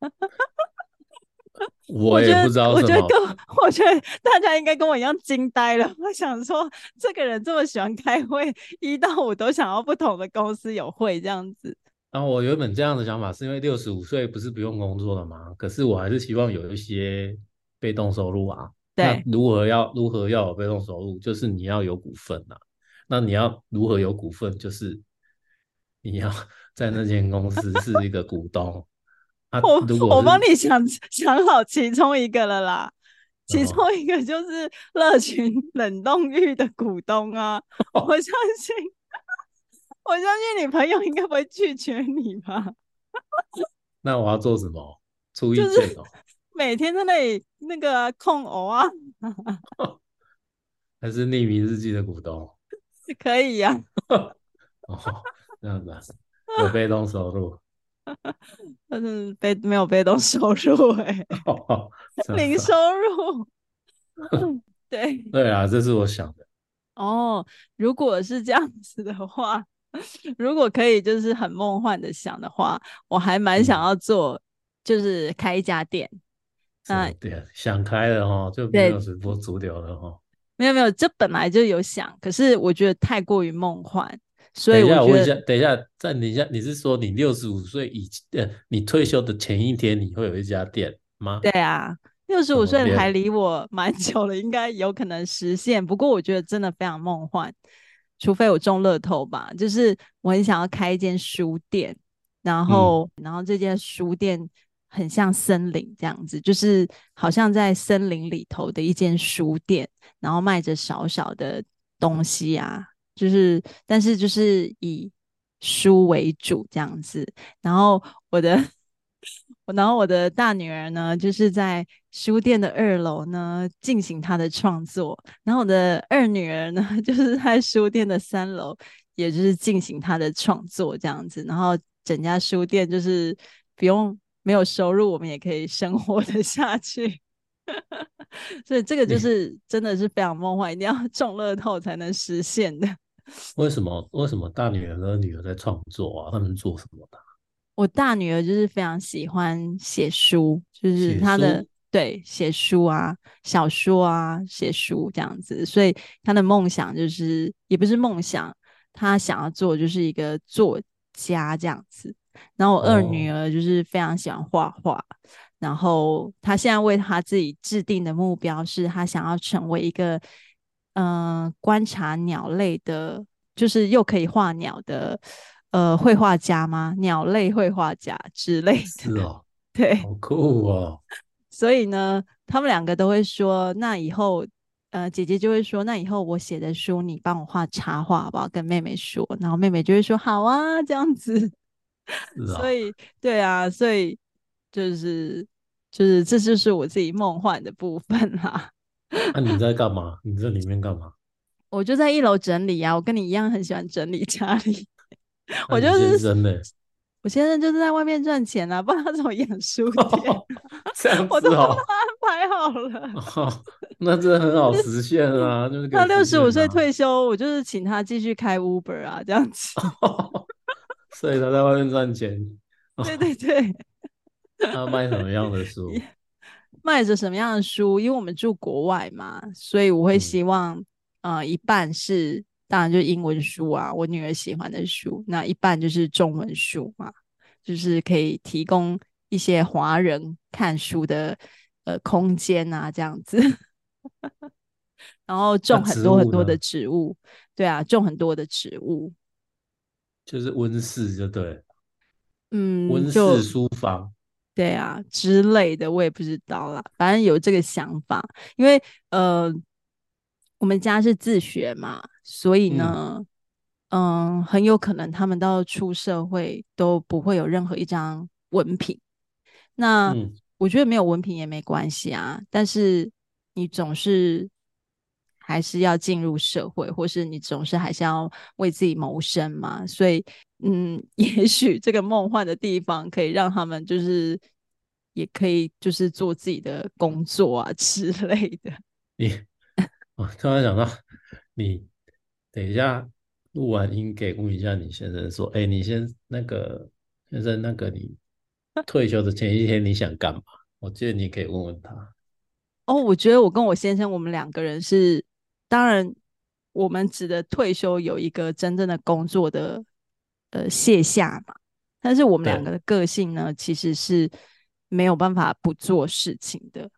我也不知道。我觉得，跟，我觉得大家应该跟我一样惊呆了。我想说，这个人这么喜欢开会，一到五都想要不同的公司有会这样子。然后我原本这样的想法是因为六十五岁不是不用工作了吗？可是我还是希望有一些被动收入啊。对，那如何要如何要有被动收入？就是你要有股份啊。那你要如何有股份？就是你要。在那间公司是一个股东，啊、我我帮你想想好其中一个了啦，其中一个就是乐群冷冻域的股东啊，哦、我相信，我相信你朋友应该不会拒绝你吧？那我要做什么？出意见哦？每天在那里那个控偶啊，还是匿名日记的股东？可以呀、啊。哦，这样子啊。有被动收入，但是被没有被动收入哎、欸，零收入。对对啊，这是我想的。哦，如果是这样子的话，如果可以，就是很梦幻的想的话，我还蛮想要做，就是开一家店。那、嗯、对，想开了哈，就没有随波逐流了哈。没有没有，这本来就有想，可是我觉得太过于梦幻，所以我觉得等一下，我问一下，等一下，暂停一下，你是说你六十五岁以呃，你退休的前一天，你会有一家店吗？对啊。六十五岁还离我蛮久了，应该有可能实现。不过我觉得真的非常梦幻，除非我中乐透吧。就是我很想要开一间书店，然后，嗯、然后这间书店很像森林这样子，就是好像在森林里头的一间书店，然后卖着少少的东西啊，就是但是就是以书为主这样子。然后我的。然后我的大女儿呢，就是在书店的二楼呢进行她的创作。然后我的二女儿呢，就是在书店的三楼，也就是进行她的创作这样子。然后整家书店就是不用没有收入，我们也可以生活的下去。所以这个就是真的是非常梦幻，一定要中乐透才能实现的。为什么？为什么大女儿和女儿在创作啊？他们做什么的？我大女儿就是非常喜欢写书，就是她的对写书啊、小说啊、写书这样子，所以她的梦想就是也不是梦想，她想要做就是一个作家这样子。然后我二女儿就是非常喜欢画画，哦、然后她现在为她自己制定的目标是，她想要成为一个嗯、呃、观察鸟类的，就是又可以画鸟的。呃，绘画家吗？鸟类绘画家之类的。是哦，对，好酷哦。所以呢，他们两个都会说，那以后，呃，姐姐就会说，那以后我写的书，你帮我画插画好不好？跟妹妹说，然后妹妹就会说，好啊，这样子。所以，对啊，所以就是就是这就是我自己梦幻的部分啦。那、啊、你在干嘛？你在里面干嘛？我就在一楼整理啊，我跟你一样很喜欢整理家里。我就是，我先生就是在外面赚钱啊，不知道他怎么养书店，哦，这样子哦，我都帮他安排好了。哦，那这很好实现啊，就是他六十五岁退休，我就是请他继续开 Uber 啊，这样子。哦，所以他在外面赚钱。对 对对。他卖什么样的书？卖着什么样的书？因为我们住国外嘛，所以我会希望，嗯、呃，一半是。当然就是英文书啊，我女儿喜欢的书。那一半就是中文书嘛，就是可以提供一些华人看书的呃空间啊，这样子。然后种很多很多的植物，对啊，种很多的植物，就是温室就对，嗯，温室书房，对啊之类的，我也不知道啦，反正有这个想法，因为呃。我们家是自学嘛，所以呢，嗯，嗯，很有可能他们到出社会都不会有任何一张文凭。那我觉得没有文凭也没关系啊，但是你总是还是要进入社会，或是你总是还是要为自己谋生嘛。所以，嗯，也许这个梦幻的地方可以让他们就是也可以就是做自己的工作啊之类的。你我突然想到，你等一下录完音，给问一下你先生说：“哎、欸，你先那个先生，那个你退休的前一天你想干嘛？”我觉得你可以问问他。哦，我觉得我跟我先生，我们两个人是，当然我们指的退休有一个真正的工作的呃卸下嘛，但是我们两个的个性呢，其实是没有办法不做事情的。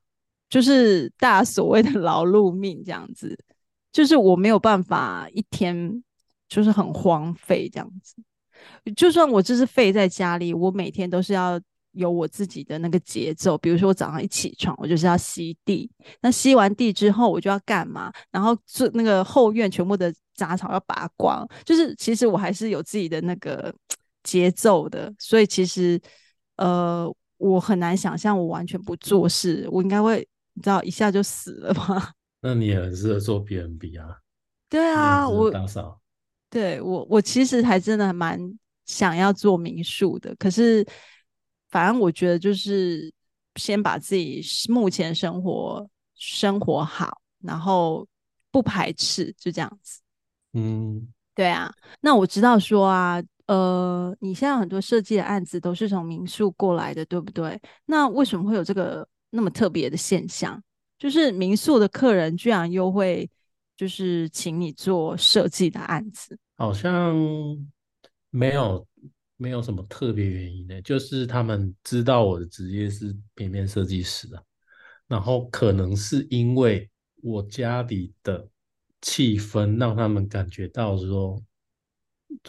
就是大家所谓的劳碌命这样子，就是我没有办法一天就是很荒废这样子。就算我就是废在家里，我每天都是要有我自己的那个节奏。比如说我早上一起床，我就是要吸地，那吸完地之后我就要干嘛？然后做那个后院全部的杂草要拔光，就是其实我还是有自己的那个节奏的。所以其实呃，我很难想象我完全不做事，我应该会。你知道一下就死了吧？那你也很适合做 B N B 啊。对啊，我打扫。对我，我其实还真的蛮想要做民宿的。可是，反正我觉得就是先把自己目前生活生活好，然后不排斥，就这样子。嗯，对啊。那我知道说啊，呃，你现在很多设计的案子都是从民宿过来的，对不对？那为什么会有这个那么特别的现象？就是民宿的客人居然又会就是请你做设计的案子？好像没有。没有什么特别原因的，就是他们知道我的职业是平面设计师啊，然后可能是因为我家里的气氛让他们感觉到说，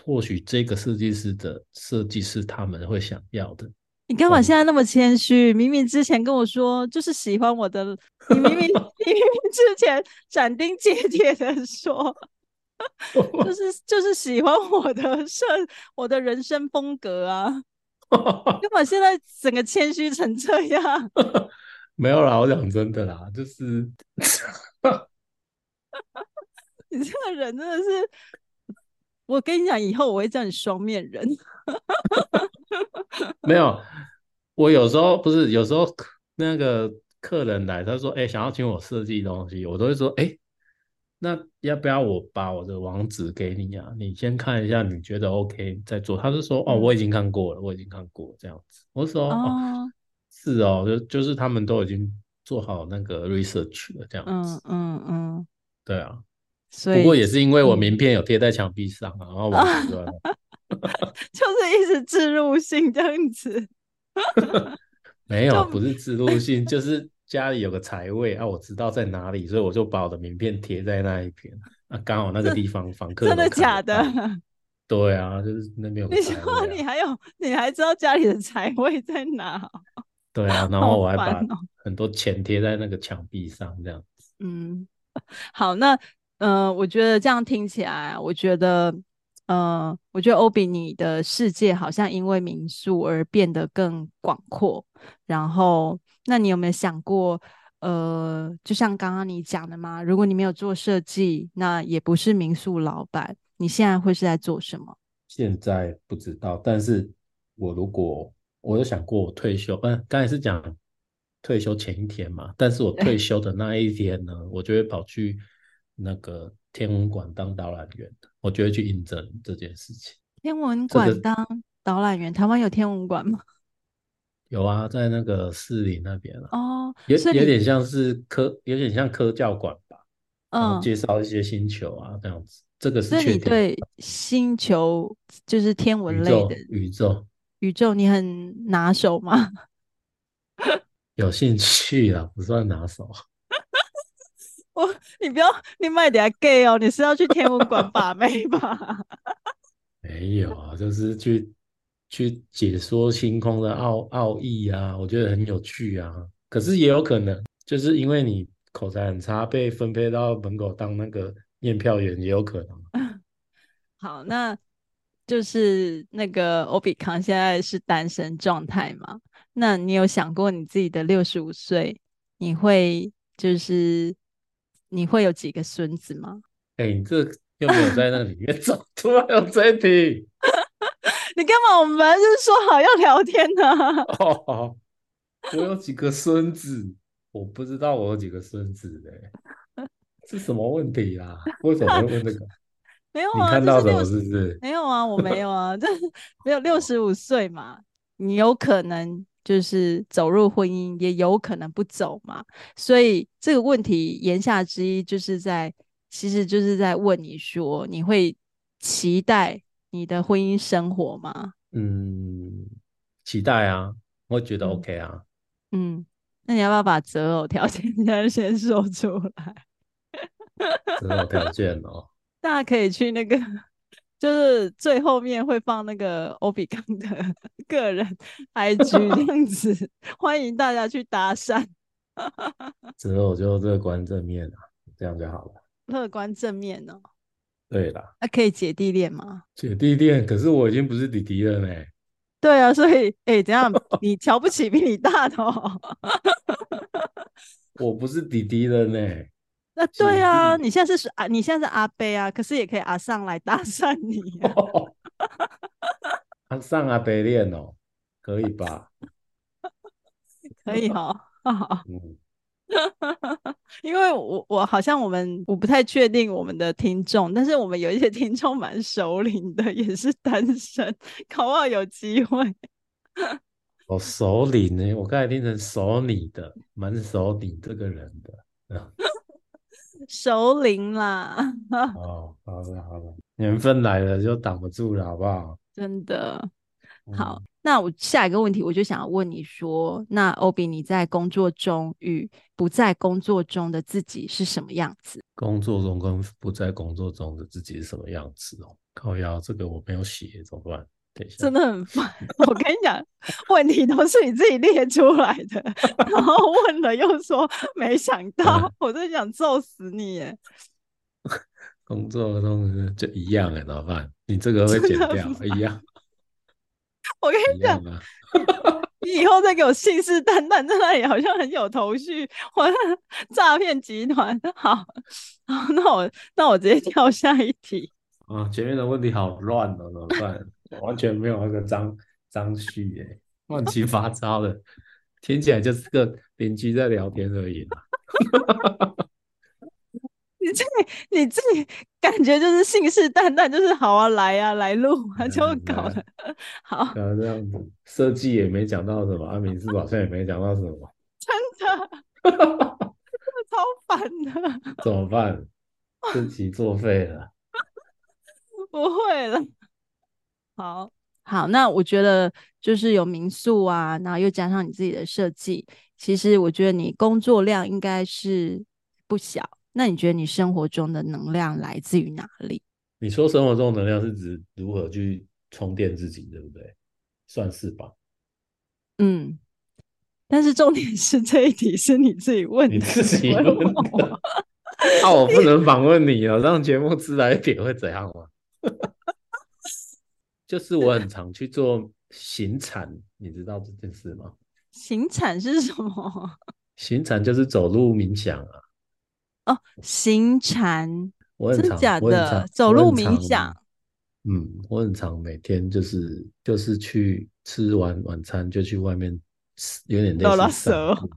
或许这个设计师的设计是他们会想要的。你干嘛现在那么谦虚？明明之前跟我说就是喜欢我的，你明明 你明明之前斩钉截铁的说。就是就是喜欢我的设我的人生风格啊！根本现在整个谦虚成这样？没有啦，我讲真的啦，就是你这个人真的是，我跟你讲，以后我会叫你双面人。没有，我有时候不是有时候那个客人来，他说：“哎、欸，想要请我设计东西。”我都会说：“哎、欸。”那要不要我把我的网址给你啊？你先看一下，你觉得 OK 再做。他就说哦，我已经看过了，我已经看过了这样子。我说哦，哦，是哦，就就是他们都已经做好那个 research 了这样子。嗯嗯嗯，对啊。所以不过也是因为我名片有贴在墙壁上啊，然后网址就在那。就是一直置入性这样子。没有，不是置入性，就是。家里有个财位啊，我知道在哪里，所以我就把我的名片贴在那一边啊，刚好那个地方房客真的假的？对啊，就是那边有。你说你还有，你还知道家里的财位在哪？对啊，然后我还把很多钱贴在那个墙壁上，这样子。嗯，好，那嗯、呃，我觉得这样听起来，我觉得嗯、呃，我觉得欧比你的世界好像因为民宿而变得更广阔，然后。那你有没有想过，呃，就像刚刚你讲的嘛，如果你没有做设计，那也不是民宿老板，你现在会是在做什么？现在不知道，但是我如果我有想过我退休，嗯、呃，刚才是讲退休前一天嘛，但是我退 休的那一天呢，我就会跑去那个天文馆当导览员，我就会去应征这件事情。天文馆当导览员，这个、台湾有天文馆吗？有啊，在那个市里那边了。哦，有有点像是科，有点像科教馆吧。嗯，介绍一些星球啊，这样子。这个是确定。你对星球就是天文类的宇宙，宇宙，宇宙你很拿手吗？有兴趣啊，不算拿手。我，你不要，你卖点 gay 哦，你是要去天文馆把妹吧？没有啊，就是去。去解说星空的奥奥义啊，我觉得很有趣啊。可是也有可能，就是因为你口才很差，被分配到门口当那个验票员，也有可能。好，那就是那个欧比康现在是单身状态嘛？那你有想过你自己的六十五岁，你会就是你会有几个孙子吗？哎、欸，你这又没有在那里面找，突然有这一题。你干嘛？我们本来就是说好要聊天的。哦，我有几个孙子，我不知道我有几个孙子嘞，是什么问题啊？为什么会问这个？没有啊，你看到什么是不是？没有啊，我没有啊，这 没有六十五岁嘛，你有可能就是走入婚姻，也有可能不走嘛，所以这个问题言下之意就是在，其实就是在问你说，你会期待。你的婚姻生活吗？嗯，期待啊，我觉得 OK 啊。嗯，那你要不要把择偶条件 先先说出来？择偶条件哦，大家可以去那个，就是最后面会放那个欧比康的 个人 IG 这样子，欢迎大家去搭讪。择偶就乐观正面啊，这样就好了。乐观正面哦。对啦，那、啊、可以姐弟恋吗？姐弟恋，可是我已经不是弟弟了呢。对啊，所以哎，怎样？你瞧不起比你大的？哦 我不是弟弟了呢。那对啊，你现在是啊，你现在是阿伯啊，可是也可以阿上来搭讪你、啊。阿上阿伯恋哦，可以吧？可以哦。嗯。因为我我好像我们我不太确定我们的听众，但是我们有一些听众蛮熟龄的，也是单身，搞不好有机会。我熟龄呢，我刚才听成熟你的，蛮熟你这个人的，熟龄啦。哦，好的好的，缘分来了就挡不住了，好不好？真的好。嗯那我下一个问题，我就想要问你说，那欧比你在工作中与不在工作中的自己是什么样子？工作中跟不在工作中的自己是什么样子哦？靠腰，这个我没有写，怎么办？等一下，真的很烦。我跟你讲，问题都是你自己列出来的，然后问了又说没想到，我就想揍死你耶！工作中就一样哎，怎么办？你这个会剪掉一样。我跟你讲，你以后再给我信誓旦旦在那里，好像很有头绪，或诈骗集团。好，好，那我那我直接跳下一题。啊，前面的问题好乱哦，怎么办？完全没有那个张张序耶，乱七八糟的，听起来就是个邻居在聊天而已你自己你自己感觉就是信誓旦旦，就是好啊，来啊，来录啊，就搞了。好，搞这样子，设计也没讲到什么，阿明是好像也没讲到什么，真的，真的超烦的。怎么办？自己作废了？不会了。好好，那我觉得就是有民宿啊，然后又加上你自己的设计，其实我觉得你工作量应该是不小。那你觉得你生活中的能量来自于哪里？你说生活中的能量是指如何去充电自己，对不对？算是吧。嗯，但是重点是这一题是你自己问的，你自己问的。那、啊、我不能反问你啊，让节目自然一点会怎样吗？就是我很常去做行禅，你知道这件事吗？行禅是什么？行禅就是走路冥想啊。哦，行禅，真的，假的，走路冥想。嗯，我很常每天就是就是去吃完晚餐就去外面，有点类似散步，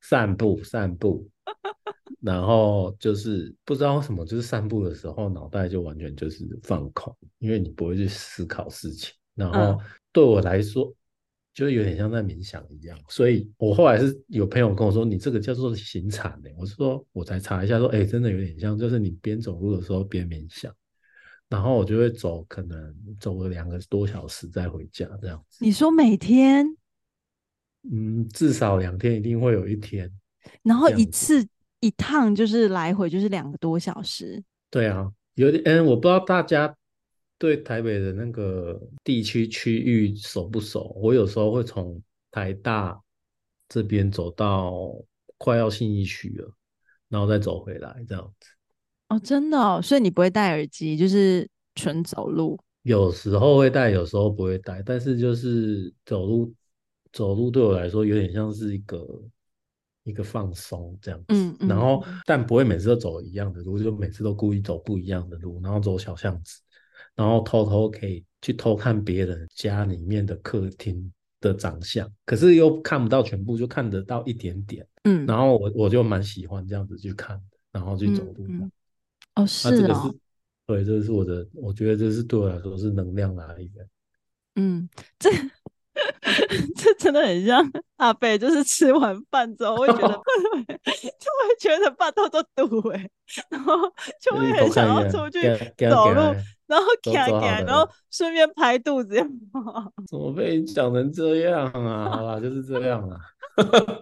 散步散步。然后就是不知道为什么，就是散步的时候脑袋就完全就是放空，因为你不会去思考事情。然后对我来说。嗯就有点像在冥想一样，所以我后来是有朋友跟我说，你这个叫做行禅呢。我是说，我才查一下说，哎，真的有点像，就是你边走路的时候边冥想，然后我就会走，可能走个两个多小时再回家这样子。你说每天？嗯，至少两天一定会有一天。然后一次一趟就是来回就是两个多小时。对啊，有点嗯，我不知道大家。对台北的那个地区区域熟不熟？我有时候会从台大这边走到快要信义区了，然后再走回来这样子。哦，真的哦，所以你不会戴耳机，就是纯走路？有时候会戴，有时候不会戴，但是就是走路，走路对我来说有点像是一个一个放松这样子。嗯嗯。然后，但不会每次都走一样的路，就每次都故意走不一样的路，然后走小巷子。然后偷偷可以去偷看别人家里面的客厅的长相，可是又看不到全部，就看得到一点点。嗯，然后我我就蛮喜欢这样子去看，然后去走路。嗯嗯、哦，是啊，这个是，对，这是我的，我觉得这是对我来说是能量来源。嗯，这。这真的很像阿贝，就是吃完饭之后会觉得，就会觉得饭都都堵哎，然后就会很想要出去走路，然后看看，然后顺便拍肚子。怎么被你讲成这样啊？好啦，就是这样啊。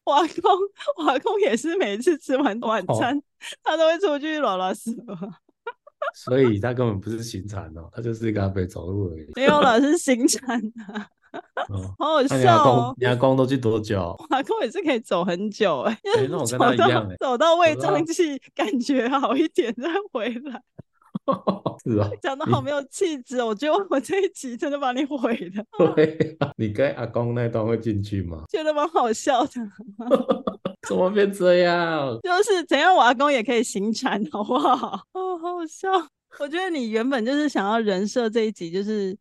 我阿公，我阿公也是每次吃完晚餐，哦、他都会出去拉拉屎。所以他根本不是行禅哦，他就是一个阿伯走路而已。没有了，是行禅的。哦、好好笑哦！你阿公都去多久？我阿公也是可以走很久哎、欸，欸、那我跟他一样、欸、走到胃胀气感觉好一点再回来。是啊，讲的好没有气质，我觉得我这一集真的把你毁了。对，你跟阿公那段会进去吗？觉得蛮好笑的。怎么变这样？就是怎样，我阿公也可以行禅，好不好？哦，好好笑。我觉得你原本就是想要人设这一集就是。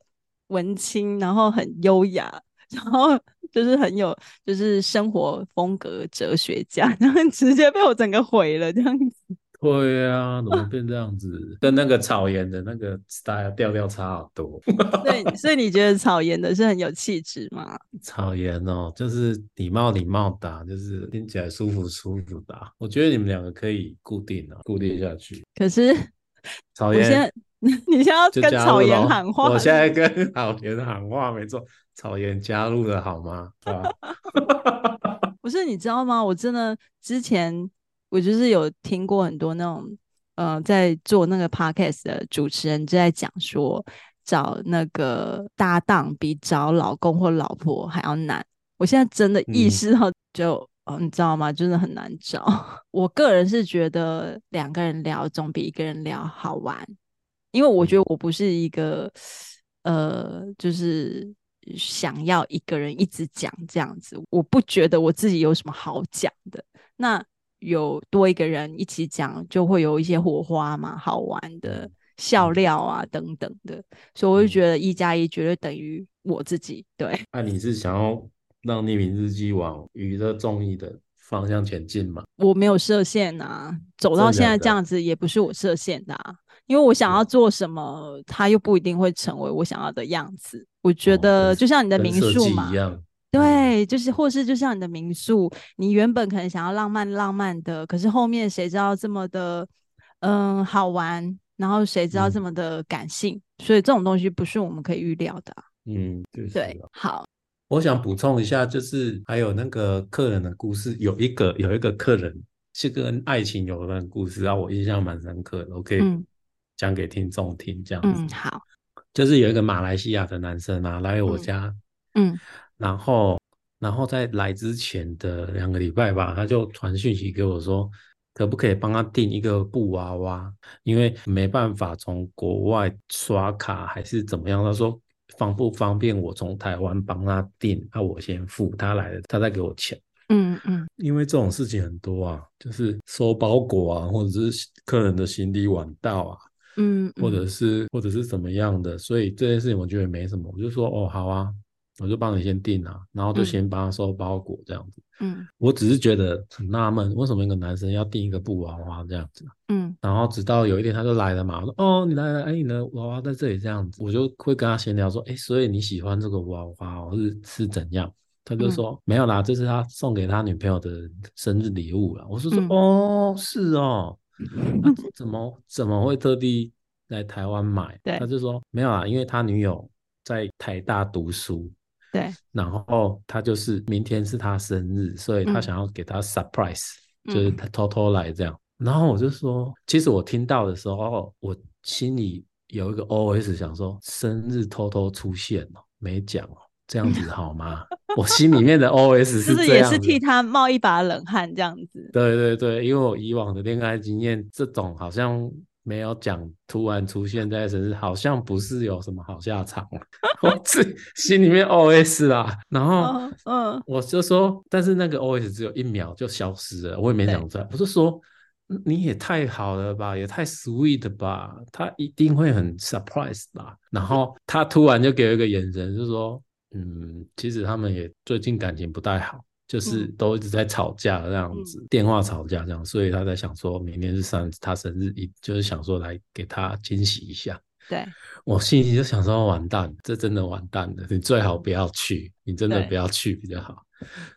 文青，然后很优雅，然后就是很有就是生活风格哲学家，然后直接被我整个毁了这样子。对啊，怎么变这样子？跟那个草原的那个 style 调调差好多。所以，所以你觉得草原的是很有气质吗？草原哦，就是礼貌礼貌的，就是听起来舒服舒服的。我觉得你们两个可以固定啊，固定下去。可是草原，你现在要跟草原喊话？我现在跟草原喊话，没错，草原加入了好吗？不是，你知道吗？我真的之前。我就是有听过很多那种，呃，在做那个 podcast 的主持人就在讲说，找那个搭档比找老公或老婆还要难。我现在真的意识到就，就、嗯哦、你知道吗？真的很难找。我个人是觉得两个人聊总比一个人聊好玩，因为我觉得我不是一个，呃，就是想要一个人一直讲这样子。我不觉得我自己有什么好讲的。那有多一个人一起讲，就会有一些火花嘛，好玩的笑料啊等等的，所以我就觉得一加一绝对等于我自己。对，那、啊、你是想要让匿名日记往娱乐综艺的方向前进吗？我没有设限啊，走到现在这样子也不是我设限的啊，因为我想要做什么，它又不一定会成为我想要的样子。我觉得就像你的民宿嘛。哦对，就是或是就像你的民宿，你原本可能想要浪漫浪漫的，可是后面谁知道这么的嗯好玩，然后谁知道这么的感性，嗯、所以这种东西不是我们可以预料的。嗯，对，对，好。我想补充一下，就是还有那个客人的故事，有一个有一个客人是跟爱情有关的故事，让我印象蛮深刻的，我可以讲给听众听，这样子。嗯，好。就是有一个马来西亚的男生啊，来我家，嗯。嗯然后，然后在来之前的两个礼拜吧，他就传讯息给我说，可不可以帮他订一个布娃娃？因为没办法从国外刷卡还是怎么样？他说方不方便我从台湾帮他订？那我先付，他来了他再给我钱。嗯嗯。因为这种事情很多啊，就是收包裹啊，或者是客人的行李晚到啊，嗯，或者是或者是怎么样的，所以这件事情我觉得没什么，我就说哦好啊。我就帮你先订啊，然后就先帮他收包裹这样子。嗯，我只是觉得很纳闷，为什么一个男生要订一个布娃娃这样子？嗯，然后直到有一天他就来了嘛，我说哦，你来了，哎，你的娃娃在这里这样子，我就会跟他闲聊说，哎，所以你喜欢这个娃娃是是怎样？他就说、嗯、没有啦，这是他送给他女朋友的生日礼物了。我是说，说、嗯、哦，是哦，啊、怎么怎么会特地来台湾买？对，他就说没有啦，因为他女友在台大读书。对，然后他就是明天是他生日，所以他想要给他 surprise，嗯，就是他偷偷来这样。然后我就说，其实我听到的时候，我心里有一个 OS 想说，生日偷偷出现哦，没讲哦，这样子 好吗？我心里面的 OS 是这样，是也是替他冒一把冷汗这样子。对对对，因为我以往的恋爱经验，这种好像。没有讲，突然出现在身上，好像不是有什么好下场。我自心里面 OS 啦，然后嗯，我就说，但是那个 OS 只有一秒就消失了，我也没讲出来。我是说，你也太好了吧，也太 sweet 吧，他一定会很 surprise 吧。然后他突然就给我一个眼神，就说，嗯，其实他们也最近感情不太好。就是都一直在吵架这样子，嗯，电话吵架这样，所以他在想说，明天是三他生日，一就是想说来给他惊喜一下。对，我心里就想说，完蛋，这真的完蛋了，你最好不要去，你真的不要去比较好。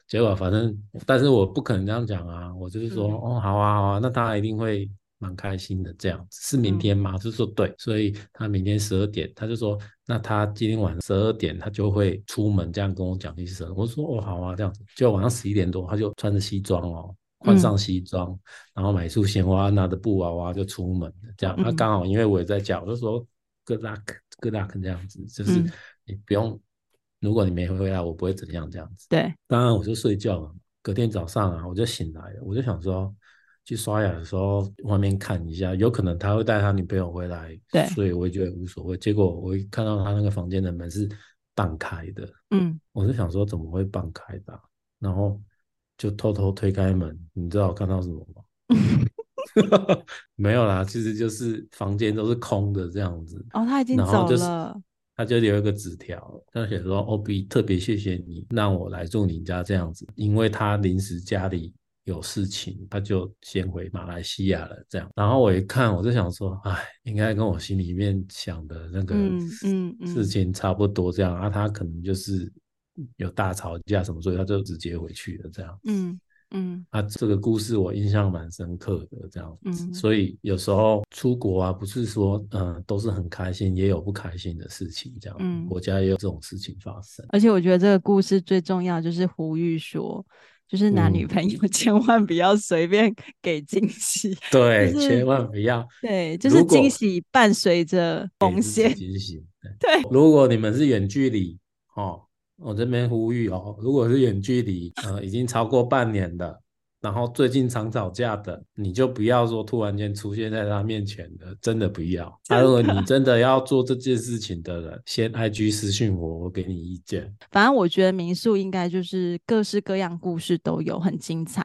结果反正，但是我不可能这样讲啊，我就是说，嗯，哦，好啊，好啊，那他一定会。蛮开心的，这样子是明天吗？嗯、就是说对，所以他明天十二点，他就说，那他今天晚上十二点他就会出门，这样跟我讲一声。我说哦好啊，这样子，就晚上十一点多，他就穿着西装哦，换上西装，嗯、然后买束鲜花，拿着布娃娃就出门了。这样，他刚好因为我也在家，我就说 good luck，good luck 这样子，就是你不用，如果你没回来，我不会怎样这样子。对，当然我就睡觉了。隔天早上啊，我就醒来了，我就想说。去刷牙的时候，外面看一下，有可能他会带他女朋友回来，对，所以我也觉得无所谓。结果我一看到他那个房间的门是半开的，嗯，我就想说怎么会半开的，然后就偷偷推开门，你知道我看到什么吗？没有啦，其实就是房间都是空的这样子。哦，他已经走了。他就留一个纸条，他写说：“OB 特别谢谢你让我来住你家这样子，因为他临时家里有事情，他就先回马来西亚了。”这样，然后我一看，我就想说：“哎，应该跟我心里面想的那个事情差不多。”这样、嗯嗯嗯、啊，他可能就是有大吵架什么，所以他就直接回去了。这样，嗯。嗯，啊，这个故事我印象蛮深刻的，这样子，嗯，所以有时候出国啊，不是说嗯都是很开心，也有不开心的事情，这样，嗯，国家也有这种事情发生。而且我觉得这个故事最重要就是呼吁说，就是男女朋友 千万不要随便给惊喜，嗯，对，就是，千万不要，对，就是惊喜伴随着风险，惊喜，对，如果你们是远距离，哦。我这边呼吁哦，如果是远距离，呃，已经超过半年的，然后最近常吵架的，你就不要说突然间出现在他面前的，真的不要。啊，如果你真的要做这件事情的人，先 IG 私信我，我给你意见。反正我觉得民宿应该就是各式各样故事都有，很精彩。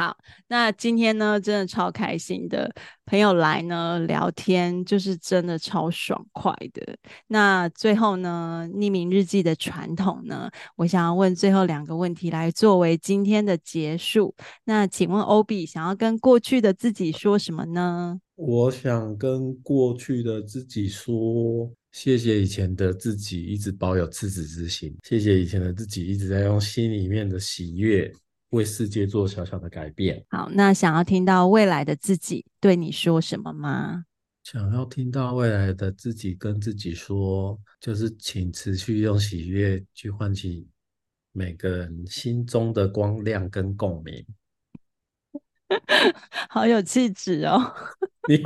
好，那今天呢，真的超开心的朋友来呢聊天，就是真的超爽快的。那最后呢，匿名日记的传统呢，我想要问最后两个问题来作为今天的结束。那请问欧比想要跟过去的自己说什么呢？我想跟过去的自己说，谢谢以前的自己一直保有赤子之心，谢谢以前的自己一直在用心里面的喜悦。为世界做小小的改变。好，那想要听到未来的自己对你说什么吗？想要听到未来的自己跟自己说，就是请持续用喜悦去唤起每个人心中的光亮跟共鸣。好有气质哦！你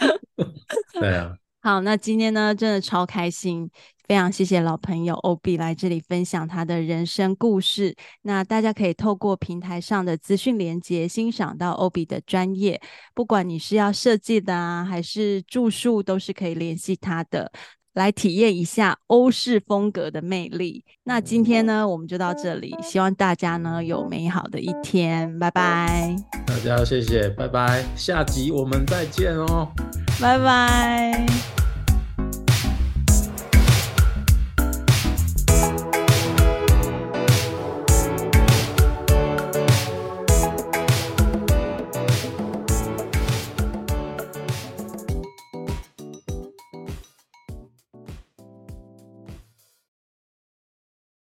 对啊。好，那今天呢，真的超开心。非常谢谢老朋友欧比来这里分享他的人生故事。那大家可以透过平台上的资讯连接，欣赏到欧比的专业。不管你是要设计的啊，还是住宿，都是可以联系他的，来体验一下欧式风格的魅力。那今天呢，我们就到这里，希望大家呢有美好的一天，拜拜。大家谢谢，拜拜。下集我们再见哦，拜拜。